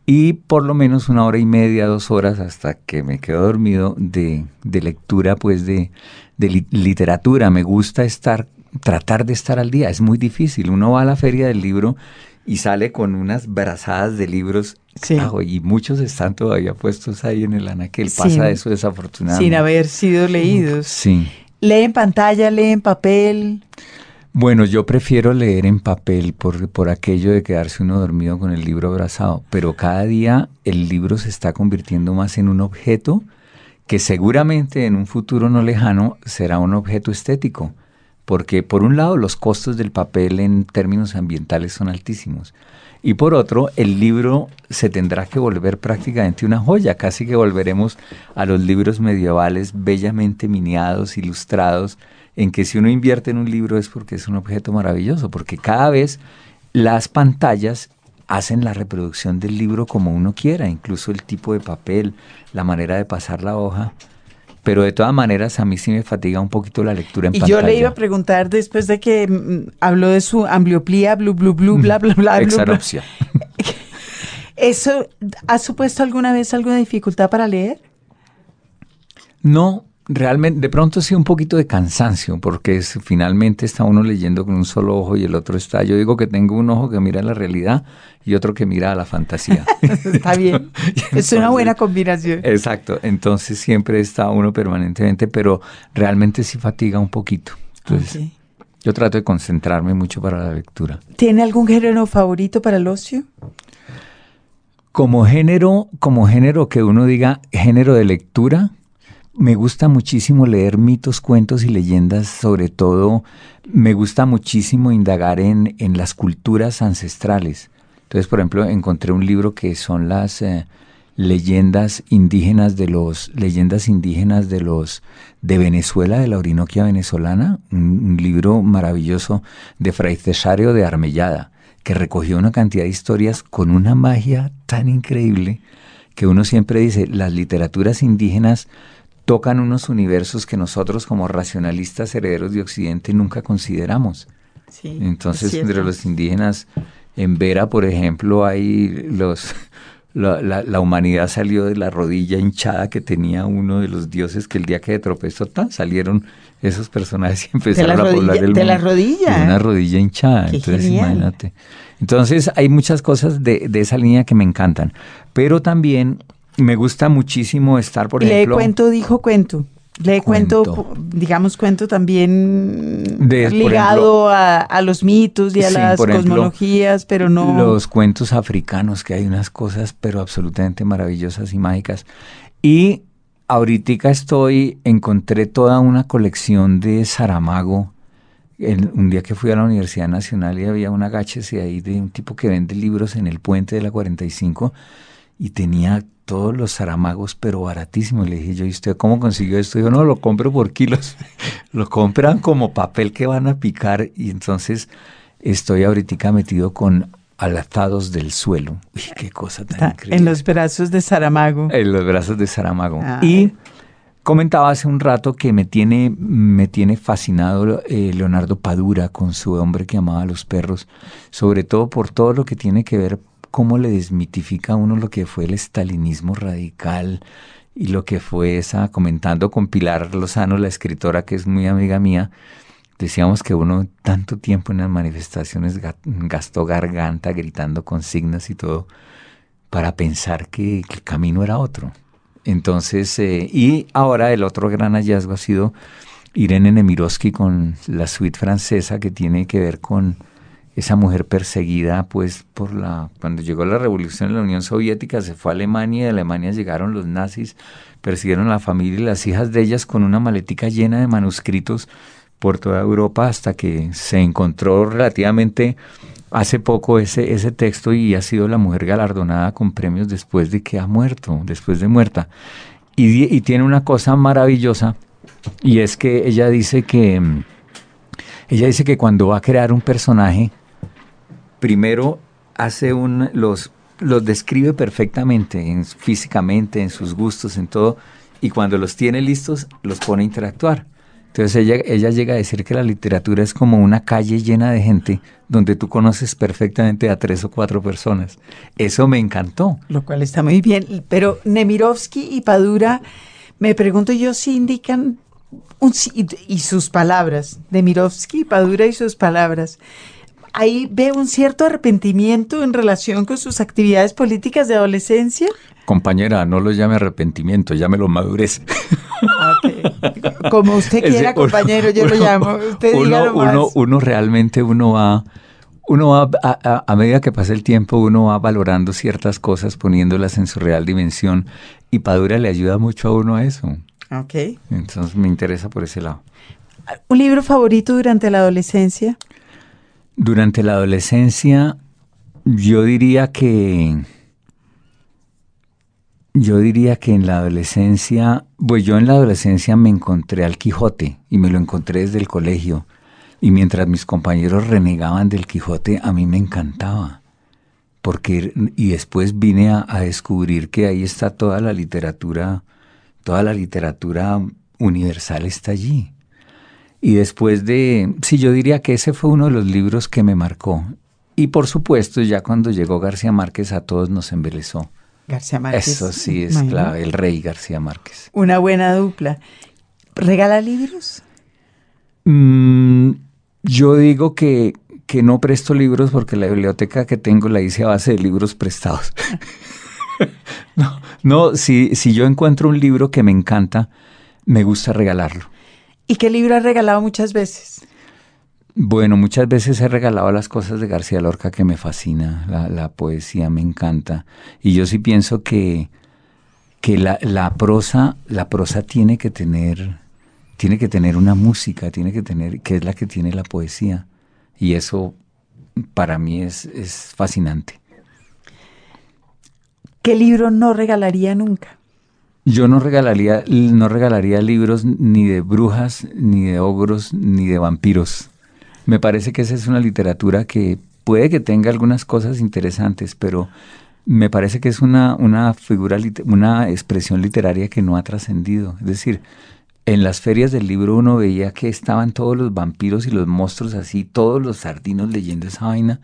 Y por lo menos una hora y media, dos horas hasta que me quedo dormido de, lectura, pues de, de literatura. Me gusta estar, tratar de estar al día. Es muy difícil. Uno va a la feria del libro y sale con unas brazadas de libros y muchos están todavía puestos ahí en el anaquel. Pasa eso desafortunadamente. Sin haber sido leídos. Sí. ¿Lee en pantalla, lee en papel? Bueno, yo prefiero leer en papel por, por aquello de quedarse uno dormido con el libro abrazado, pero cada día el libro se está convirtiendo más en un objeto que seguramente en un futuro no lejano será un objeto estético porque por un lado los costos del papel en términos ambientales son altísimos y por otro el libro se tendrá que volver prácticamente una joya, casi que volveremos a los libros medievales bellamente miniados, ilustrados, en que si uno invierte en un libro es porque es un objeto maravilloso, porque cada vez las pantallas hacen la reproducción del libro como uno quiera, incluso el tipo de papel, la manera de pasar la hoja pero de todas maneras a mí sí me fatiga un poquito la lectura en y pantalla. Y yo le iba a preguntar después de que mm, habló de su ambliopía, blu, blu, blu, bla, bla, bla. Exanopsia. ¿Eso ha supuesto alguna vez alguna dificultad para leer? No, realmente, de pronto sí un poquito de cansancio, porque es, finalmente está uno leyendo con un solo ojo y el otro está. Yo digo que tengo un ojo que mira la realidad y otro que mira a la fantasía. está bien. es una buena combinación. Exacto. Entonces siempre está uno permanentemente, pero realmente sí fatiga un poquito. Entonces, yo trato de concentrarme mucho para la lectura. ¿Tiene algún género favorito para el ocio? Como género, como género que uno diga género de lectura, me gusta muchísimo leer mitos, cuentos y leyendas, sobre todo me gusta muchísimo indagar en, en las culturas ancestrales. Entonces, por ejemplo, encontré un libro que son las eh, leyendas indígenas de los leyendas indígenas de los de Venezuela, de la Orinoquia venezolana, un, libro maravilloso de Fray Cesario de Armellada, que recogió una cantidad de historias con una magia tan increíble que uno siempre dice, las literaturas indígenas tocan unos universos que nosotros como racionalistas herederos de Occidente nunca consideramos. Entonces, entre los indígenas, en Vera, por ejemplo, hay los... La, humanidad salió de la rodilla hinchada que tenía uno de los dioses que el día que tropezó tan salieron esos personajes y empezaron a poblar el mundo. De la rodilla. De una rodilla hinchada. Entonces, imagínate. Entonces, hay muchas cosas de, de esa línea que me encantan. Pero también me gusta muchísimo estar, por ejemplo... Le cuento, dijo cuento. Le cuento, digamos, cuento también ligado a, los mitos y a las cosmologías, pero no... Los cuentos africanos, que hay unas cosas, pero absolutamente maravillosas y mágicas. Y ahorita estoy, encontré toda una colección de Saramago. un día que fui a la Universidad Nacional y había una y ahí de un tipo que vende libros en el puente de la 45 y tenía todos los zaramagos, pero baratísimos. Le dije yo, ¿y usted cómo consiguió esto? Yo no lo compro por kilos, lo compran como papel que van a picar y entonces estoy ahorita metido con alatados del suelo. Uy, qué cosa tan increíble. En los brazos de Saramago. En los brazos de Saramago. Y comentaba hace un rato que me tiene, me tiene fascinado eh, Leonardo Padura con su hombre que amaba a los perros, sobre todo por todo lo que tiene que ver cómo le desmitifica a uno lo que fue el estalinismo radical y lo que fue esa, comentando con Pilar Lozano, la escritora que es muy amiga mía, decíamos que uno tanto tiempo en las manifestaciones gastó garganta gritando consignas y todo para pensar que el camino era otro. Entonces, eh, y ahora el otro gran hallazgo ha sido Irene Nemirovsky con la suite francesa que tiene que ver con esa mujer perseguida, pues, por la, cuando llegó la revolución en la Unión Soviética, se fue a Alemania y de Alemania llegaron los nazis, persiguieron a la familia y las hijas de ellas con una maletica llena de manuscritos por toda Europa hasta que se encontró relativamente hace poco ese, ese texto y ha sido la mujer galardonada con premios después de que ha muerto, después de muerta. Y, y tiene una cosa maravillosa y es que ella dice que ella dice que cuando va a crear un personaje, primero hace un los los describe perfectamente, físicamente, en sus gustos, en todo, y cuando los tiene listos, los pone a interactuar. Entonces ella, ella llega a decir que la literatura es como una calle llena de gente donde tú conoces perfectamente a tres o cuatro personas. Eso me encantó. Lo cual está muy bien. Pero Nemirovsky y Padura, me pregunto yo si indican un, y, sus palabras, Nemirovsky y Padura y sus palabras, ahí ve un cierto arrepentimiento en relación con sus actividades políticas de adolescencia. Compañera, no lo llame arrepentimiento, llámelo madurez. Como usted quiera, compañero, yo lo llamo. Usted uno, uno, uno, realmente uno va, uno va a, a, medida que pasa el tiempo, uno va valorando ciertas cosas, poniéndolas en su real dimensión, y Padura le ayuda mucho a uno a eso. Ok. Entonces me interesa por ese lado. ¿Un libro favorito durante la adolescencia? Durante la adolescencia, yo diría que. Yo diría que en la adolescencia, pues yo en la adolescencia me encontré al Quijote y me lo encontré desde el colegio. Y mientras mis compañeros renegaban del Quijote, a mí me encantaba. Porque, y después vine a, a descubrir que ahí está toda la literatura, toda la literatura universal está allí. Y después de, sí, yo diría que ese fue uno de los libros que me marcó. Y por supuesto, ya cuando llegó García Márquez a todos nos embelezó. García Márquez. Eso sí es clave, el rey García Márquez. Una buena dupla. ¿Regala libros? Mm, yo digo que, que no presto libros porque la biblioteca que tengo la hice a base de libros prestados. no, no si, si yo encuentro un libro que me encanta, me gusta regalarlo. ¿Y qué libro has regalado muchas veces? Bueno, muchas veces he regalado las cosas de García Lorca que me fascina, la, poesía me encanta. Y yo sí pienso que, que la, la, prosa, la prosa tiene que tener, tiene que tener una música, tiene que tener, que es la que tiene la poesía. Y eso para mí es, es fascinante. ¿Qué libro no regalaría nunca? Yo no regalaría, no regalaría libros ni de brujas, ni de ogros, ni de vampiros. Me parece que esa es una literatura que puede que tenga algunas cosas interesantes, pero me parece que es una, una figura, una expresión literaria que no ha trascendido. Es decir, en las ferias del libro uno veía que estaban todos los vampiros y los monstruos así, todos los sardinos leyendo esa vaina,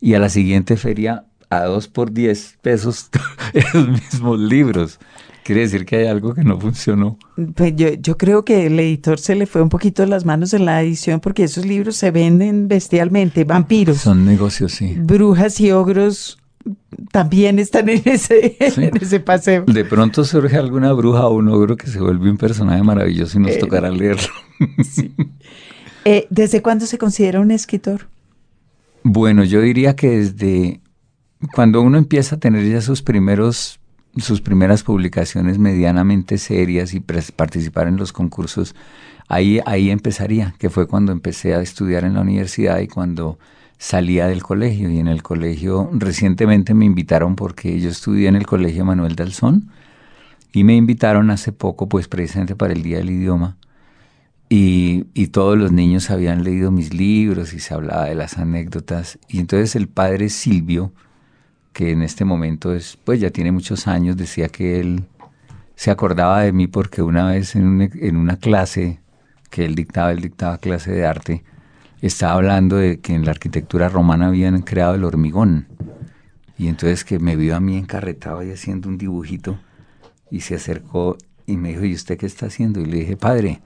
y a la siguiente feria a dos por diez pesos esos mismos libros. Quiere decir que hay algo que no funcionó. Pues yo, yo creo que el editor se le fue un poquito las manos en la edición porque esos libros se venden bestialmente. Vampiros. Son negocios, sí. Brujas y ogros también están en ese, en ese paseo. De pronto surge alguna bruja o un ogro que se vuelve un personaje maravilloso y nos eh, tocará leerlo. Eh, ¿Desde cuándo se considera un escritor? Bueno, yo diría que desde cuando uno empieza a tener ya sus primeros sus primeras publicaciones medianamente serias y participar en los concursos, ahí, ahí empezaría, que fue cuando empecé a estudiar en la universidad y cuando salía del colegio. Y en el colegio recientemente me invitaron porque yo estudié en el colegio Manuel Dalzón y me invitaron hace poco, pues precisamente para el Día del Idioma. Y, y, todos los niños habían leído mis libros y se hablaba de las anécdotas. Y entonces el padre Silvio, que en este momento es, pues ya tiene muchos años, decía que él se acordaba de mí porque una vez en una, clase que él dictaba, él dictaba clase de arte, estaba hablando de que en la arquitectura romana habían creado el hormigón. Y entonces que me vio a mí encarretado y haciendo un dibujito y se acercó y me dijo, ¿y usted qué está haciendo? Y le dije, padre,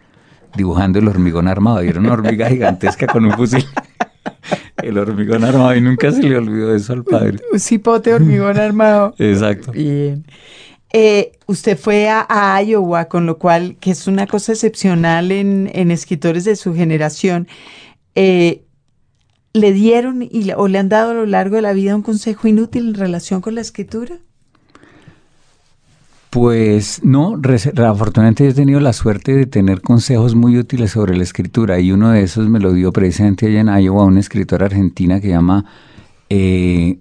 dibujando el hormigón armado. Y era una hormiga gigantesca con un fusil. El hormigón armado y nunca se le olvidó eso al padre. Un cipote hormigón armado. Exacto. Bien. Eh, usted fue a, Iowa, con lo cual, que es una cosa excepcional en, escritores de su generación. Eh, ¿Le dieron y, o le han dado a lo largo de la vida un consejo inútil en relación con la escritura? Pues no, afortunadamente he tenido la suerte de tener consejos muy útiles sobre la escritura y uno de esos me lo dio precisamente allá en Iowa una escritora argentina que llama eh,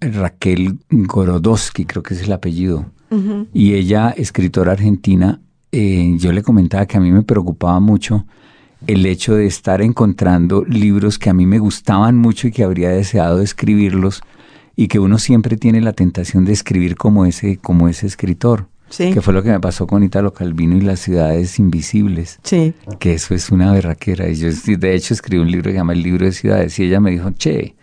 Raquel Gorodowski, creo que es el apellido, y ella, escritora argentina, eh, yo le comentaba que a mí me preocupaba mucho el hecho de estar encontrando libros que a mí me gustaban mucho y que habría deseado escribirlos y que uno siempre tiene la tentación de escribir como ese, como ese escritor. Que fue lo que me pasó con Italo Calvino y las ciudades invisibles. Sí. Que eso es una berraquera. Y yo, de hecho, escribí un libro que se llama El libro de ciudades. Y ella me dijo, che,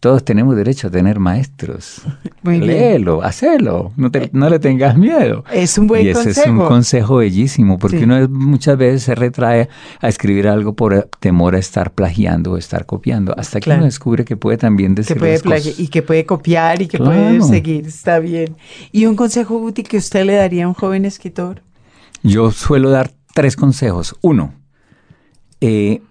todos tenemos derecho a tener maestros. Muy Léelo, hacelo, no, no le tengas miedo. Es un buen consejo. Y ese es un consejo bellísimo, porque uno muchas veces se retrae a escribir algo por temor a estar plagiando o estar copiando, hasta que uno descubre que puede también decir que puede cosas. Y que puede copiar y que puede seguir, está bien. ¿Y un consejo útil que usted le daría a un joven escritor? Yo suelo dar tres consejos. Uno, eh,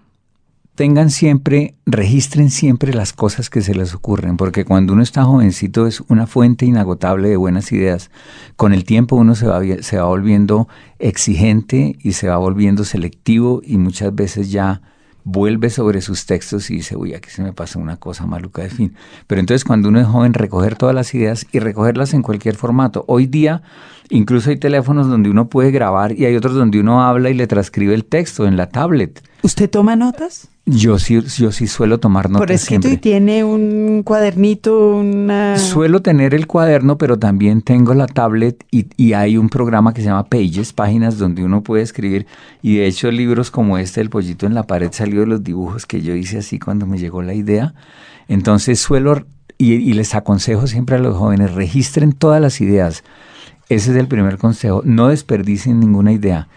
tengan siempre, registren siempre las cosas que se les ocurren, porque cuando uno está jovencito es una fuente inagotable de buenas ideas. Con el tiempo uno se va, se va volviendo exigente y se va volviendo selectivo y muchas veces ya vuelve sobre sus textos y dice, uy, aquí se me pasa una cosa maluca de fin. Pero entonces cuando uno es joven, recoger todas las ideas y recogerlas en cualquier formato. Hoy día incluso hay teléfonos donde uno puede grabar y hay otros donde uno habla y le transcribe el texto en la tablet. ¿Usted toma notas? Yo sí, yo sí suelo tomar notas. Por escrito y tiene un cuadernito, una. Suelo tener el cuaderno, pero también tengo la tablet y, y, hay un programa que se llama Pages, páginas donde uno puede escribir. Y de hecho, libros como este, El pollito en la pared, salió de los dibujos que yo hice así cuando me llegó la idea. Entonces suelo, y, y les aconsejo siempre a los jóvenes, registren todas las ideas. Ese es el primer consejo. No desperdicien ninguna idea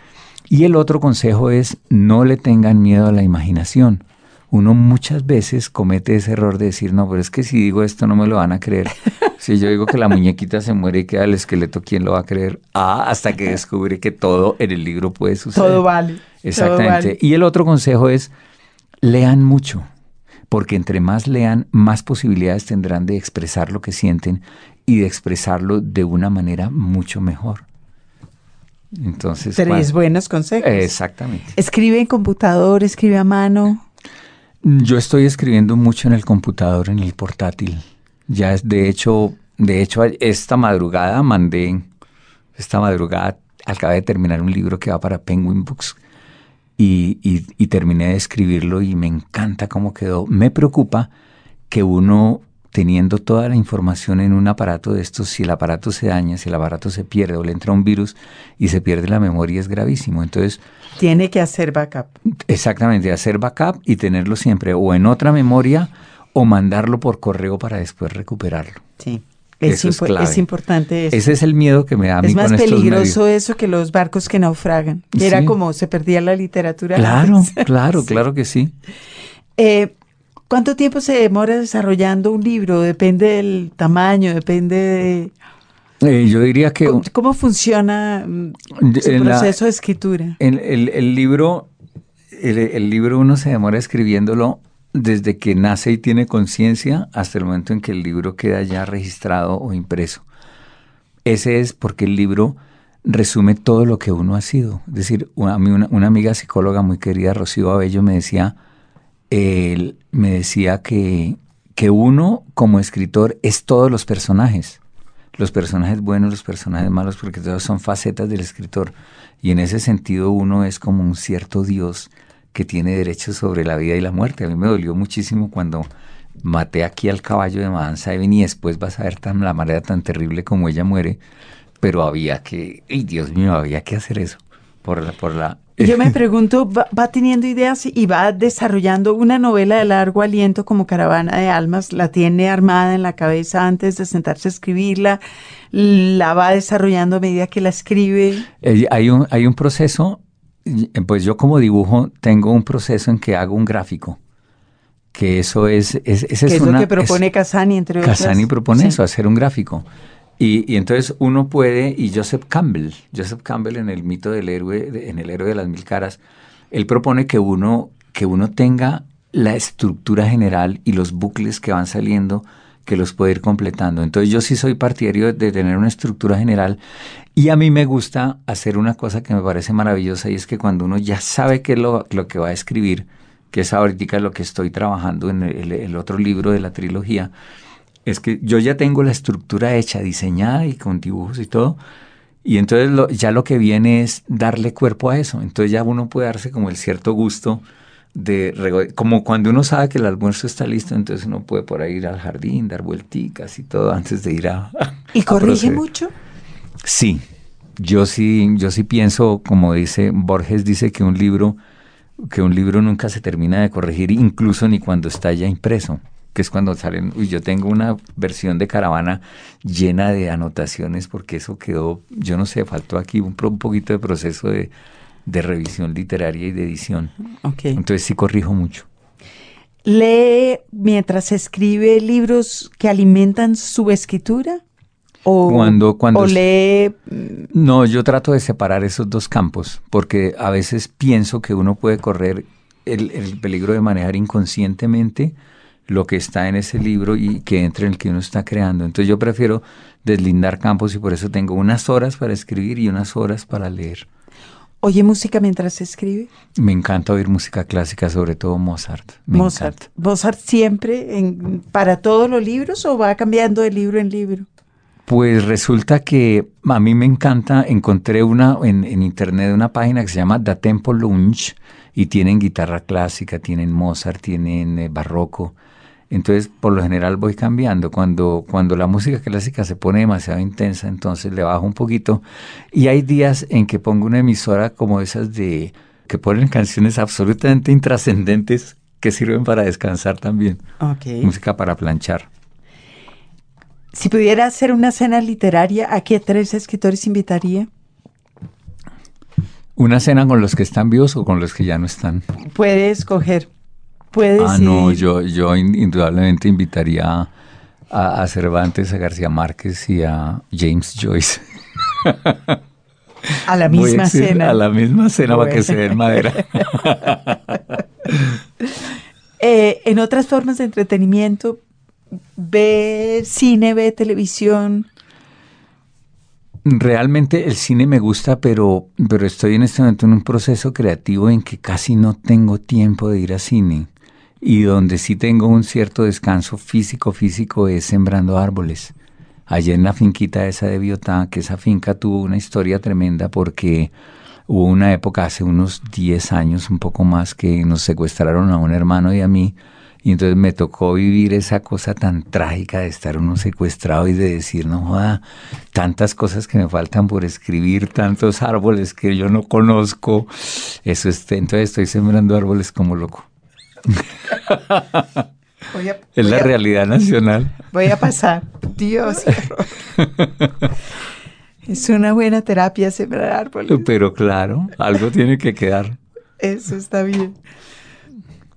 y el otro consejo es no le tengan miedo a la imaginación. Uno muchas veces comete ese error de decir, no, pero es que si digo esto no me lo van a creer. Si yo digo que la muñequita se muere y queda el esqueleto, ¿quién lo va a creer? Ah, hasta que descubre que todo en el libro puede suceder. Todo vale. Exactamente. Y el otro consejo es, lean mucho, porque entre más lean, más posibilidades tendrán de expresar lo que sienten y de expresarlo de una manera mucho mejor. Entonces, Tres buenos consejos. Exactamente. ¿Escribe en computador, escribe a mano? Yo estoy escribiendo mucho en el computador, en el portátil. Ya es, de hecho, de hecho, esta madrugada mandé, esta madrugada acabé de terminar un libro que va para Penguin Books y, y terminé de escribirlo y me encanta cómo quedó. Me preocupa que uno teniendo toda la información en un aparato de estos, si el aparato se daña, si el aparato se pierde o le entra un virus y se pierde la memoria es gravísimo. Entonces... Tiene que hacer backup. Exactamente, hacer backup y tenerlo siempre o en otra memoria o mandarlo por correo para después recuperarlo. Sí. Es, es, importante eso. Ese es el miedo que me da a mí Es más peligroso eso que los barcos que naufragan. Era como se perdía la literatura. Claro, claro, claro que sí. Eh, ¿Cuánto tiempo se demora desarrollando un libro? Depende del tamaño, depende de... Eh, yo diría que... ¿Cómo, funciona mm, el proceso de escritura? En el, libro, el, libro uno se demora escribiéndolo desde que nace y tiene conciencia hasta el momento en que el libro queda ya registrado o impreso. Ese es porque el libro resume todo lo que uno ha sido. Es decir, a mí una, una amiga psicóloga muy querida, Rocío Abello, me decía él me decía que, que uno como escritor es todos los personajes. Los personajes buenos, los personajes malos, porque todos son facetas del escritor. Y en ese sentido uno es como un cierto Dios que tiene derechos sobre la vida y la muerte. A mí me dolió muchísimo cuando maté aquí al caballo de Madame Saben y después vas a ver tan, la manera tan terrible como ella muere. Pero había que, ¡ay Dios mío, había que hacer eso por la, por la yo me pregunto, va, teniendo ideas y va desarrollando una novela de largo aliento como Caravana de Almas, la tiene armada en la cabeza antes de sentarse a escribirla, la va desarrollando a medida que la escribe. Eh, hay, un, hay un proceso, pues yo como dibujo tengo un proceso en que hago un gráfico que eso es, es, es, es lo que propone Casani entre otras. Casani propone eso, hacer un gráfico. Y, entonces uno puede, y Joseph Campbell, Joseph Campbell en el mito del héroe, en el héroe de las mil caras, él propone que uno, que uno tenga la estructura general y los bucles que van saliendo que los puede ir completando. Entonces yo sí soy partidario de tener una estructura general y a mí me gusta hacer una cosa que me parece maravillosa y es que cuando uno ya sabe qué es lo, lo que va a escribir, que es ahorita lo que estoy trabajando en el, otro libro de la trilogía, es que yo ya tengo la estructura hecha, diseñada y con dibujos y todo, y entonces ya lo que viene es darle cuerpo a eso, entonces ya uno puede darse como el cierto gusto de como cuando uno sabe que el almuerzo está listo, entonces uno puede por ahí ir al jardín, dar vuelticas y todo antes de ir a ¿Y corrige mucho? Sí. Yo sí, yo sí pienso, como dice Borges dice que un libro que un libro nunca se termina de corregir, incluso ni cuando está ya impreso, que es cuando salen, uy, yo tengo una versión de caravana llena de anotaciones porque eso quedó, yo no sé, faltó aquí un, un poquito de proceso de, de revisión literaria y de edición. Entonces sí corrijo mucho. ¿Lee mientras escribe libros que alimentan su escritura? ¿O, cuando, cuando lee...? No, yo trato de separar esos dos campos, porque a veces pienso que uno puede correr el, el peligro de manejar inconscientemente lo que está en ese libro y que entre en el que uno está creando. Entonces yo prefiero deslindar campos y por eso tengo unas horas para escribir y unas horas para leer. ¿Oye música mientras se escribe? Me encanta oír música clásica, sobre todo Mozart. Mozart. ¿Mozart siempre en, para todos los libros o va cambiando de libro en libro? Pues resulta que a mí me encanta, encontré una en, en internet una página que se llama Da Tempo Lunch y tienen guitarra clásica, tienen Mozart, tienen eh, barroco. Entonces, por lo general voy cambiando. Cuando, cuando la música clásica se pone demasiado intensa, entonces le bajo un poquito. Y hay días en que pongo una emisora como esas de que ponen canciones absolutamente intrascendentes que sirven para descansar también. Música para planchar. Si pudiera hacer una cena literaria, ¿a qué tres escritores invitaría? ¿Una cena con los que están vivos o con los que ya no están? Puede escoger ah, no, yo, yo indudablemente invitaría a, Cervantes, a García Márquez y a James Joyce. A la misma cena. A la misma cena para que se den madera. Eh, en otras formas de entretenimiento, ve cine, ve televisión. Realmente el cine me gusta, pero, pero estoy en este momento en un proceso creativo en que casi no tengo tiempo de ir a cine y donde sí tengo un cierto descanso físico físico es sembrando árboles. Allá en la finquita esa de Biotá, que esa finca tuvo una historia tremenda porque hubo una época hace unos 10 años, un poco más, que nos secuestraron a un hermano y a mí. Y entonces me tocó vivir esa cosa tan trágica de estar uno secuestrado y de decir, no joda, tantas cosas que me faltan por escribir, tantos árboles que yo no conozco. Eso es, entonces estoy sembrando árboles como loco es la realidad nacional. Voy a pasar. Dios. es una buena terapia sembrar árboles. Pero claro, algo tiene que quedar. Eso está bien.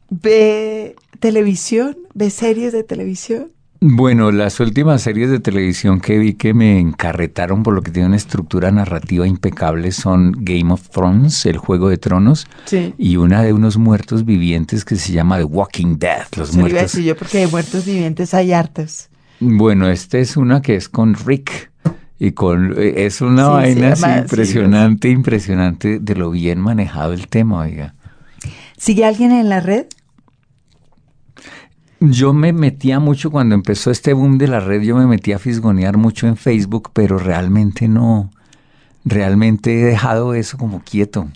¿Ve televisión? ¿Ve series de televisión? Bueno, las últimas series de televisión que vi que me encarretaron por lo que tiene una estructura narrativa impecable son Game of Thrones, el Juego de Tronos, y una de unos muertos vivientes que se llama The Walking Dead. Los muertos. yo porque de muertos vivientes hay hartos. Bueno, esta es una que es con Rick y con eh, es una vaina impresionante, impresionante de lo bien manejado el tema, oiga. ¿Sigue alguien en la red? Yo me metía mucho cuando empezó este boom de la red, yo me metía a fisgonear mucho en Facebook, pero realmente no, realmente he dejado eso como quieto,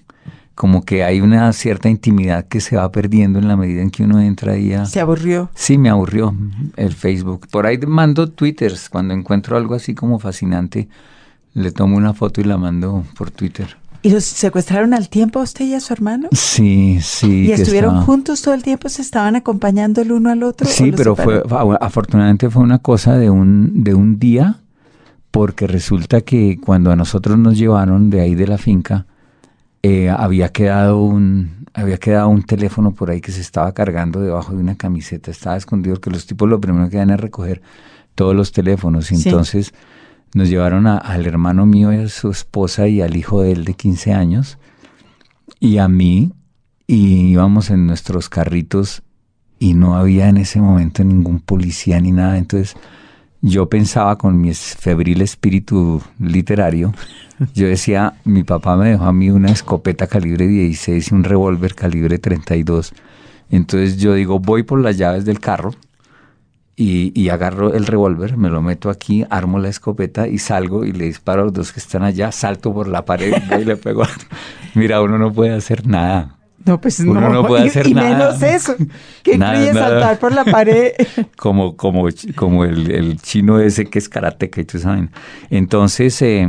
como que hay una cierta intimidad que se va perdiendo en la medida en que uno entra ahí a... ¿Se aburrió? Sí, me aburrió el Facebook. Por ahí mando twitters, cuando encuentro algo así como fascinante, le tomo una foto y la mando por Twitter. ¿Y los secuestraron al tiempo a usted y a su hermano? Sí, sí. ¿Y estuvieron juntos todo el tiempo? ¿Se estaban acompañando el uno al otro? Sí, pero fue, afortunadamente fue una cosa de un, de un día, porque resulta que cuando a nosotros nos llevaron de ahí de la finca, eh, había quedado un había quedado un teléfono por ahí que se estaba cargando debajo de una camiseta, estaba escondido, que los tipos lo primero que dan es recoger todos los teléfonos. Y entonces nos llevaron al hermano mío y a su esposa y al hijo de él de 15 años y a mí y íbamos en nuestros carritos y no había en ese momento ningún policía ni nada. Entonces yo pensaba con mi febril espíritu literario, yo decía, mi papá me dejó a mí una escopeta calibre 16 y un revólver calibre 32 Entonces yo digo, voy por las llaves del carro y, agarro el revólver, me lo meto aquí, armo la escopeta y salgo y le disparo a los dos que están allá, salto por la pared y le pego. Mira, uno no puede hacer nada. No, pues uno no, puede hacer nada. Y menos eso, que incluye saltar por la pared. como como, como el, chino ese que es karateca y tú sabes. Entonces, eh,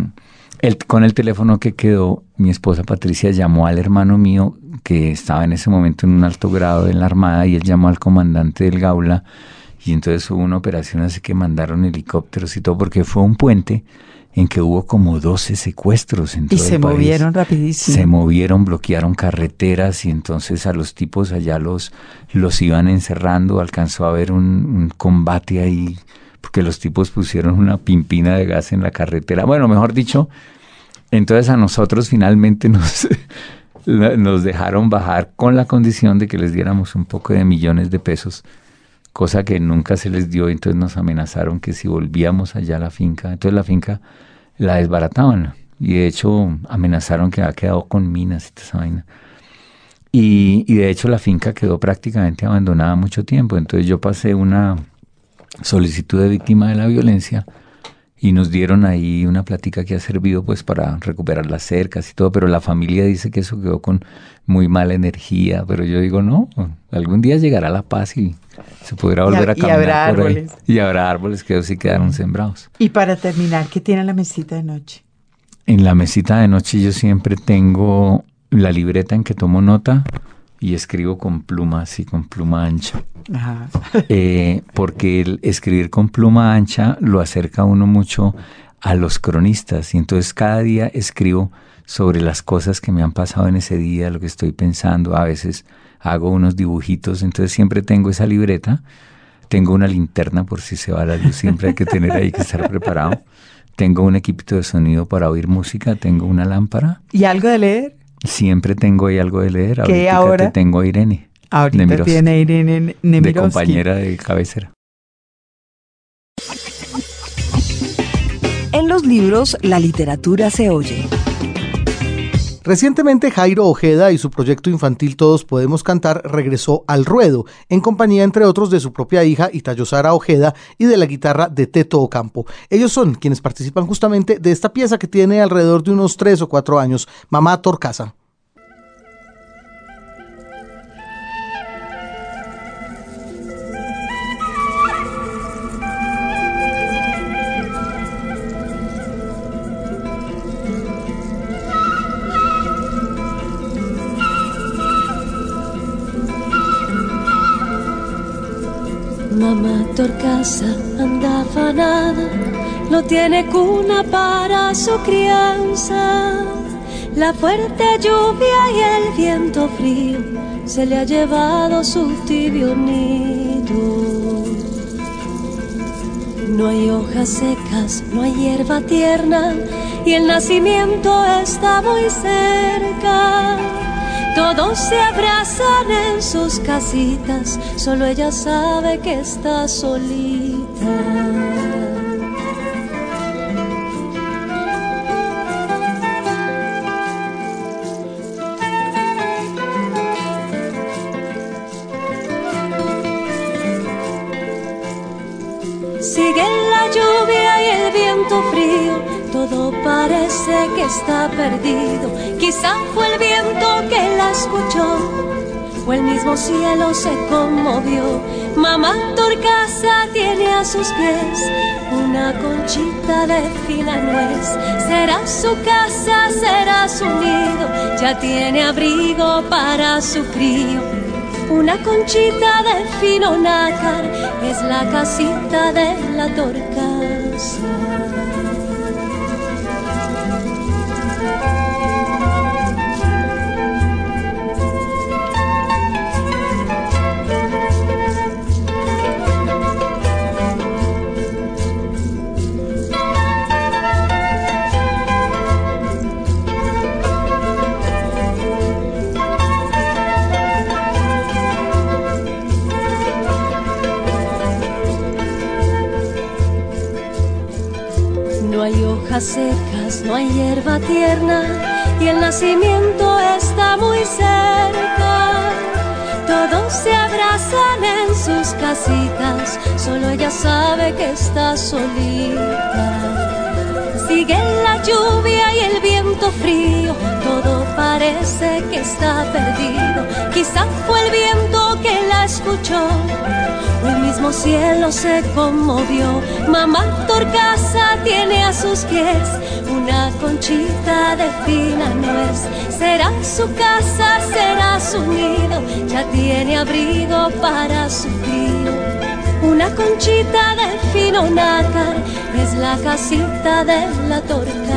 el, con el teléfono que quedó, mi esposa Patricia llamó al hermano mío que estaba en ese momento en un alto grado en la Armada y él llamó al comandante del Gaula y entonces hubo una operación así que mandaron helicópteros y todo porque fue un puente en que hubo como 12 secuestros en todo Y se movieron rapidísimo. Se movieron, bloquearon carreteras y entonces a los tipos allá los, los iban encerrando. Alcanzó a haber un, combate ahí porque los tipos pusieron una pimpina de gas en la carretera. Bueno, mejor dicho, entonces a nosotros finalmente nos, nos dejaron bajar con la condición de que les diéramos un poco de millones de pesos cosa que nunca se les dio, entonces nos amenazaron que si volvíamos allá a la finca, entonces la finca la desbarataban y de hecho amenazaron que había quedado con minas y toda esa vaina. Y, y de hecho la finca quedó prácticamente abandonada mucho tiempo, entonces yo pasé una solicitud de víctima de la violencia y nos dieron ahí una plática que ha servido pues para recuperar las cercas y todo, pero la familia dice que eso quedó con muy mala energía, pero yo digo no, algún día llegará la paz y se podrá volver a, caminar y habrá árboles. Y habrá árboles que sí quedaron sembrados. Y para terminar, ¿qué tiene la mesita de noche? En la mesita de noche yo siempre tengo la libreta en que tomo nota y escribo con pluma, así con pluma ancha. Eh, porque el escribir con pluma ancha lo acerca a uno mucho a los cronistas y entonces cada día escribo sobre las cosas que me han pasado en ese día, lo que estoy pensando, a veces hago unos dibujitos, entonces siempre tengo esa libreta, tengo una linterna por si se va la luz, siempre hay que tener ahí que estar preparado, tengo un equipito de sonido para oír música, tengo una lámpara. ¿Y algo de leer? Siempre tengo ahí algo de leer. ¿Qué ahora? tengo a Irene. Ahorita tiene Irene De compañera de cabecera. En los libros, la literatura se oye. Recientemente Jairo Ojeda y su proyecto infantil Todos Podemos Cantar regresó al ruedo, en compañía entre otros de su propia hija Itayosara Ojeda y de la guitarra de Teto Ocampo. Ellos son quienes participan justamente de esta pieza que tiene alrededor de unos tres o cuatro años, Mamá Torcasa. Torcasa anda afanada, no tiene cuna para su crianza. La fuerte lluvia y el viento frío se le ha llevado su tibio nido. No hay hojas secas, no hay hierba tierna y el nacimiento está muy cerca todos se abrazan en sus casitas, solo ella sabe que está solita. Sigue la lluvia y el viento frío, todo parece que está perdido. Quizá fue el viento que la escuchó, o el mismo cielo se conmovió. Mamá Torcasa tiene a sus pies una conchita de fina nuez. Será su casa, será su nido, ya tiene abrigo para su frío. Una conchita de fino nácar es la casita de la torcasa. No hay hierba tierna y el nacimiento está muy cerca. Todos se abrazan en sus casitas, solo ella sabe que está solita. Sigue la lluvia y el viento frío, todo parece que está perdido. Quizá fue el viento que la escuchó, el mismo cielo se conmovió. Mamá Torcasa tiene a sus pies una conchita de fina nuez. Será su casa, será su nido, ya tiene abrigo para su frío. Una conchita de fino nácar es la casita de la torcasa.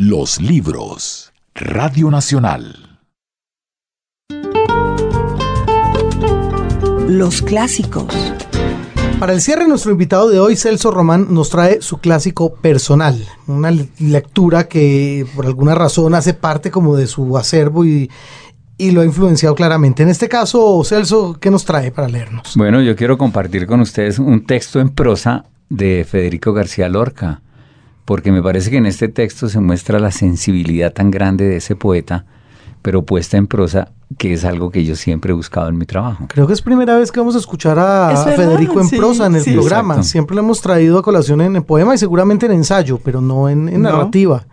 Los libros. Radio Nacional. Los clásicos. Para el cierre, nuestro invitado de hoy, Celso Román, nos trae su clásico personal, una lectura que por alguna razón hace parte como de su acervo y, y lo ha influenciado claramente. En este caso, Celso, ¿qué nos trae para leernos? Bueno, yo quiero compartir con ustedes un texto en prosa de Federico García Lorca porque me parece que en este texto se muestra la sensibilidad tan grande de ese poeta, pero puesta en prosa, que es algo que yo siempre he buscado en mi trabajo. Creo que es primera vez que vamos a escuchar a, Federico en prosa en el programa. Siempre lo hemos traído a colación en, poema y seguramente en ensayo, pero no en, narrativa.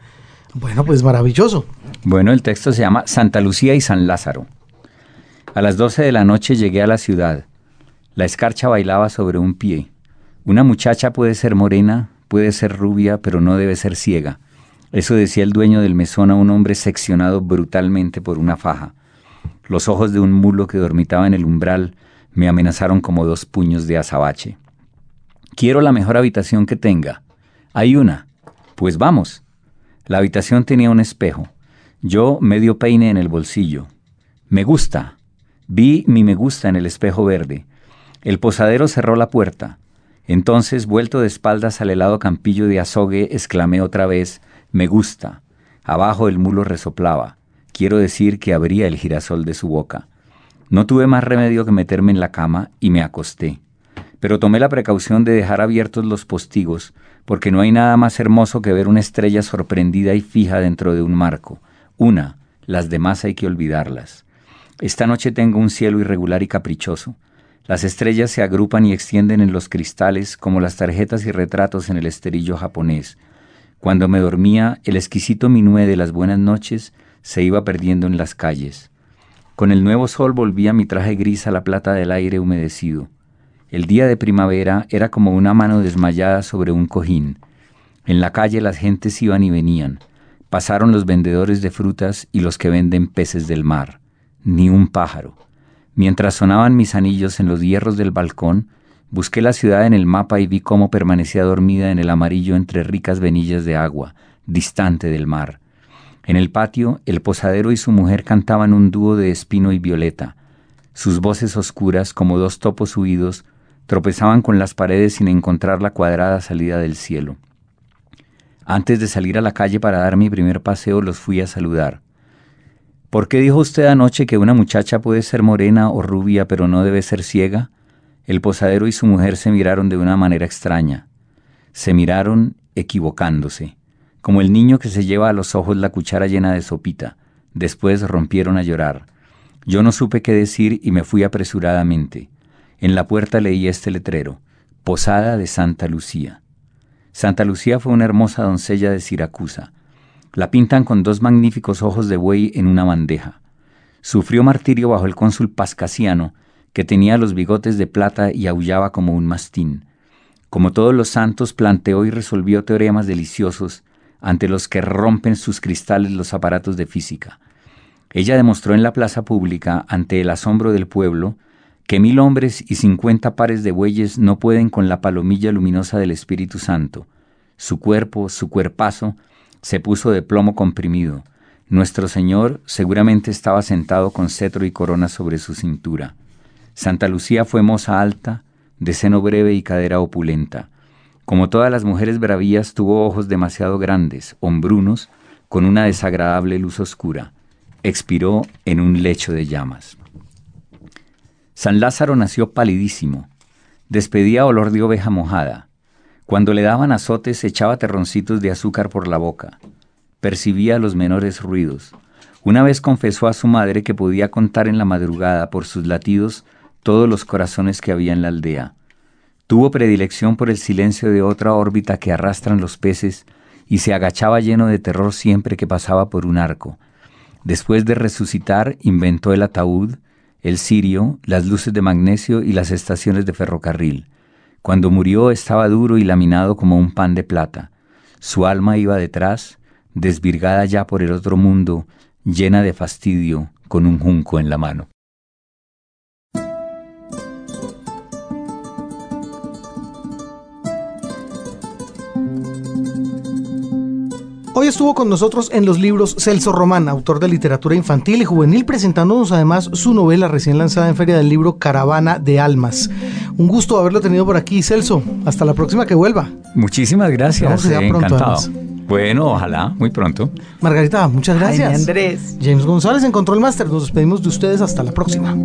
Bueno, pues maravilloso. Bueno, el texto se llama Santa Lucía y San Lázaro. A las 12 de la noche llegué a la ciudad. La escarcha bailaba sobre un pie. Una muchacha puede ser morena, puede ser rubia, pero no debe ser ciega. Eso decía el dueño del mesón a un hombre seccionado brutalmente por una faja. Los ojos de un mulo que dormitaba en el umbral me amenazaron como dos puños de azabache. Quiero la mejor habitación que tenga. Hay una. Pues vamos. La habitación tenía un espejo. Yo medio peine en el bolsillo. Me gusta. Vi mi me gusta en el espejo verde. El posadero cerró la puerta. Entonces, vuelto de espaldas al helado campillo de azogue, exclamé otra vez, me gusta. Abajo el mulo resoplaba. Quiero decir que abría el girasol de su boca. No tuve más remedio que meterme en la cama y me acosté. Pero tomé la precaución de dejar abiertos los postigos, porque no hay nada más hermoso que ver una estrella sorprendida y fija dentro de un marco. Una, las demás hay que olvidarlas. Esta noche tengo un cielo irregular y caprichoso. Las estrellas se agrupan y extienden en los cristales como las tarjetas y retratos en el esterillo japonés. Cuando me dormía, el exquisito minué de las buenas noches se iba perdiendo en las calles. Con el nuevo sol volvía mi traje gris a la plata del aire humedecido. El día de primavera era como una mano desmayada sobre un cojín. En la calle las gentes iban y venían. Pasaron los vendedores de frutas y los que venden peces del mar. Ni un pájaro. Mientras sonaban mis anillos en los hierros del balcón, busqué la ciudad en el mapa y vi cómo permanecía dormida en el amarillo entre ricas venillas de agua, distante del mar. En el patio, el posadero y su mujer cantaban un dúo de espino y violeta. Sus voces oscuras, como dos topos huidos, tropezaban con las paredes sin encontrar la cuadrada salida del cielo. Antes de salir a la calle para dar mi primer paseo, los fui a saludar. ¿Por qué dijo usted anoche que una muchacha puede ser morena o rubia pero no debe ser ciega? El posadero y su mujer se miraron de una manera extraña. Se miraron equivocándose, como el niño que se lleva a los ojos la cuchara llena de sopita. Después rompieron a llorar. Yo no supe qué decir y me fui apresuradamente. En la puerta leí este letrero, Posada de Santa Lucía. Santa Lucía fue una hermosa doncella de Siracusa. La pintan con dos magníficos ojos de buey en una bandeja. Sufrió martirio bajo el cónsul Pascasiano, que tenía los bigotes de plata y aullaba como un mastín. Como todos los santos, planteó y resolvió teoremas deliciosos ante los que rompen sus cristales los aparatos de física. Ella demostró en la plaza pública, ante el asombro del pueblo, que mil hombres y cincuenta pares de bueyes no pueden con la palomilla luminosa del Espíritu Santo. Su cuerpo, su cuerpazo, se puso de plomo comprimido. Nuestro Señor seguramente estaba sentado con cetro y corona sobre su cintura. Santa Lucía fue moza alta, de seno breve y cadera opulenta. Como todas las mujeres bravías, tuvo ojos demasiado grandes, hombrunos, con una desagradable luz oscura. Expiró en un lecho de llamas. San Lázaro nació palidísimo. Despedía olor de oveja mojada. Cuando le daban azotes echaba terroncitos de azúcar por la boca. Percibía los menores ruidos. Una vez confesó a su madre que podía contar en la madrugada por sus latidos todos los corazones que había en la aldea. Tuvo predilección por el silencio de otra órbita que arrastran los peces y se agachaba lleno de terror siempre que pasaba por un arco. Después de resucitar, inventó el ataúd, el cirio, las luces de magnesio y las estaciones de ferrocarril. Cuando murió estaba duro y laminado como un pan de plata. Su alma iba detrás, desvirgada ya por el otro mundo, llena de fastidio, con un junco en la mano. Hoy estuvo con nosotros en los libros Celso Román, autor de literatura infantil y juvenil, presentándonos además su novela recién lanzada en Feria del Libro Caravana de Almas. Un gusto haberlo tenido por aquí, Celso. Hasta la próxima que vuelva. Muchísimas gracias. Encantado. Bueno, ojalá, muy pronto. Margarita, muchas gracias. Andrés. James González en Control Master. Nos despedimos de ustedes hasta la próxima.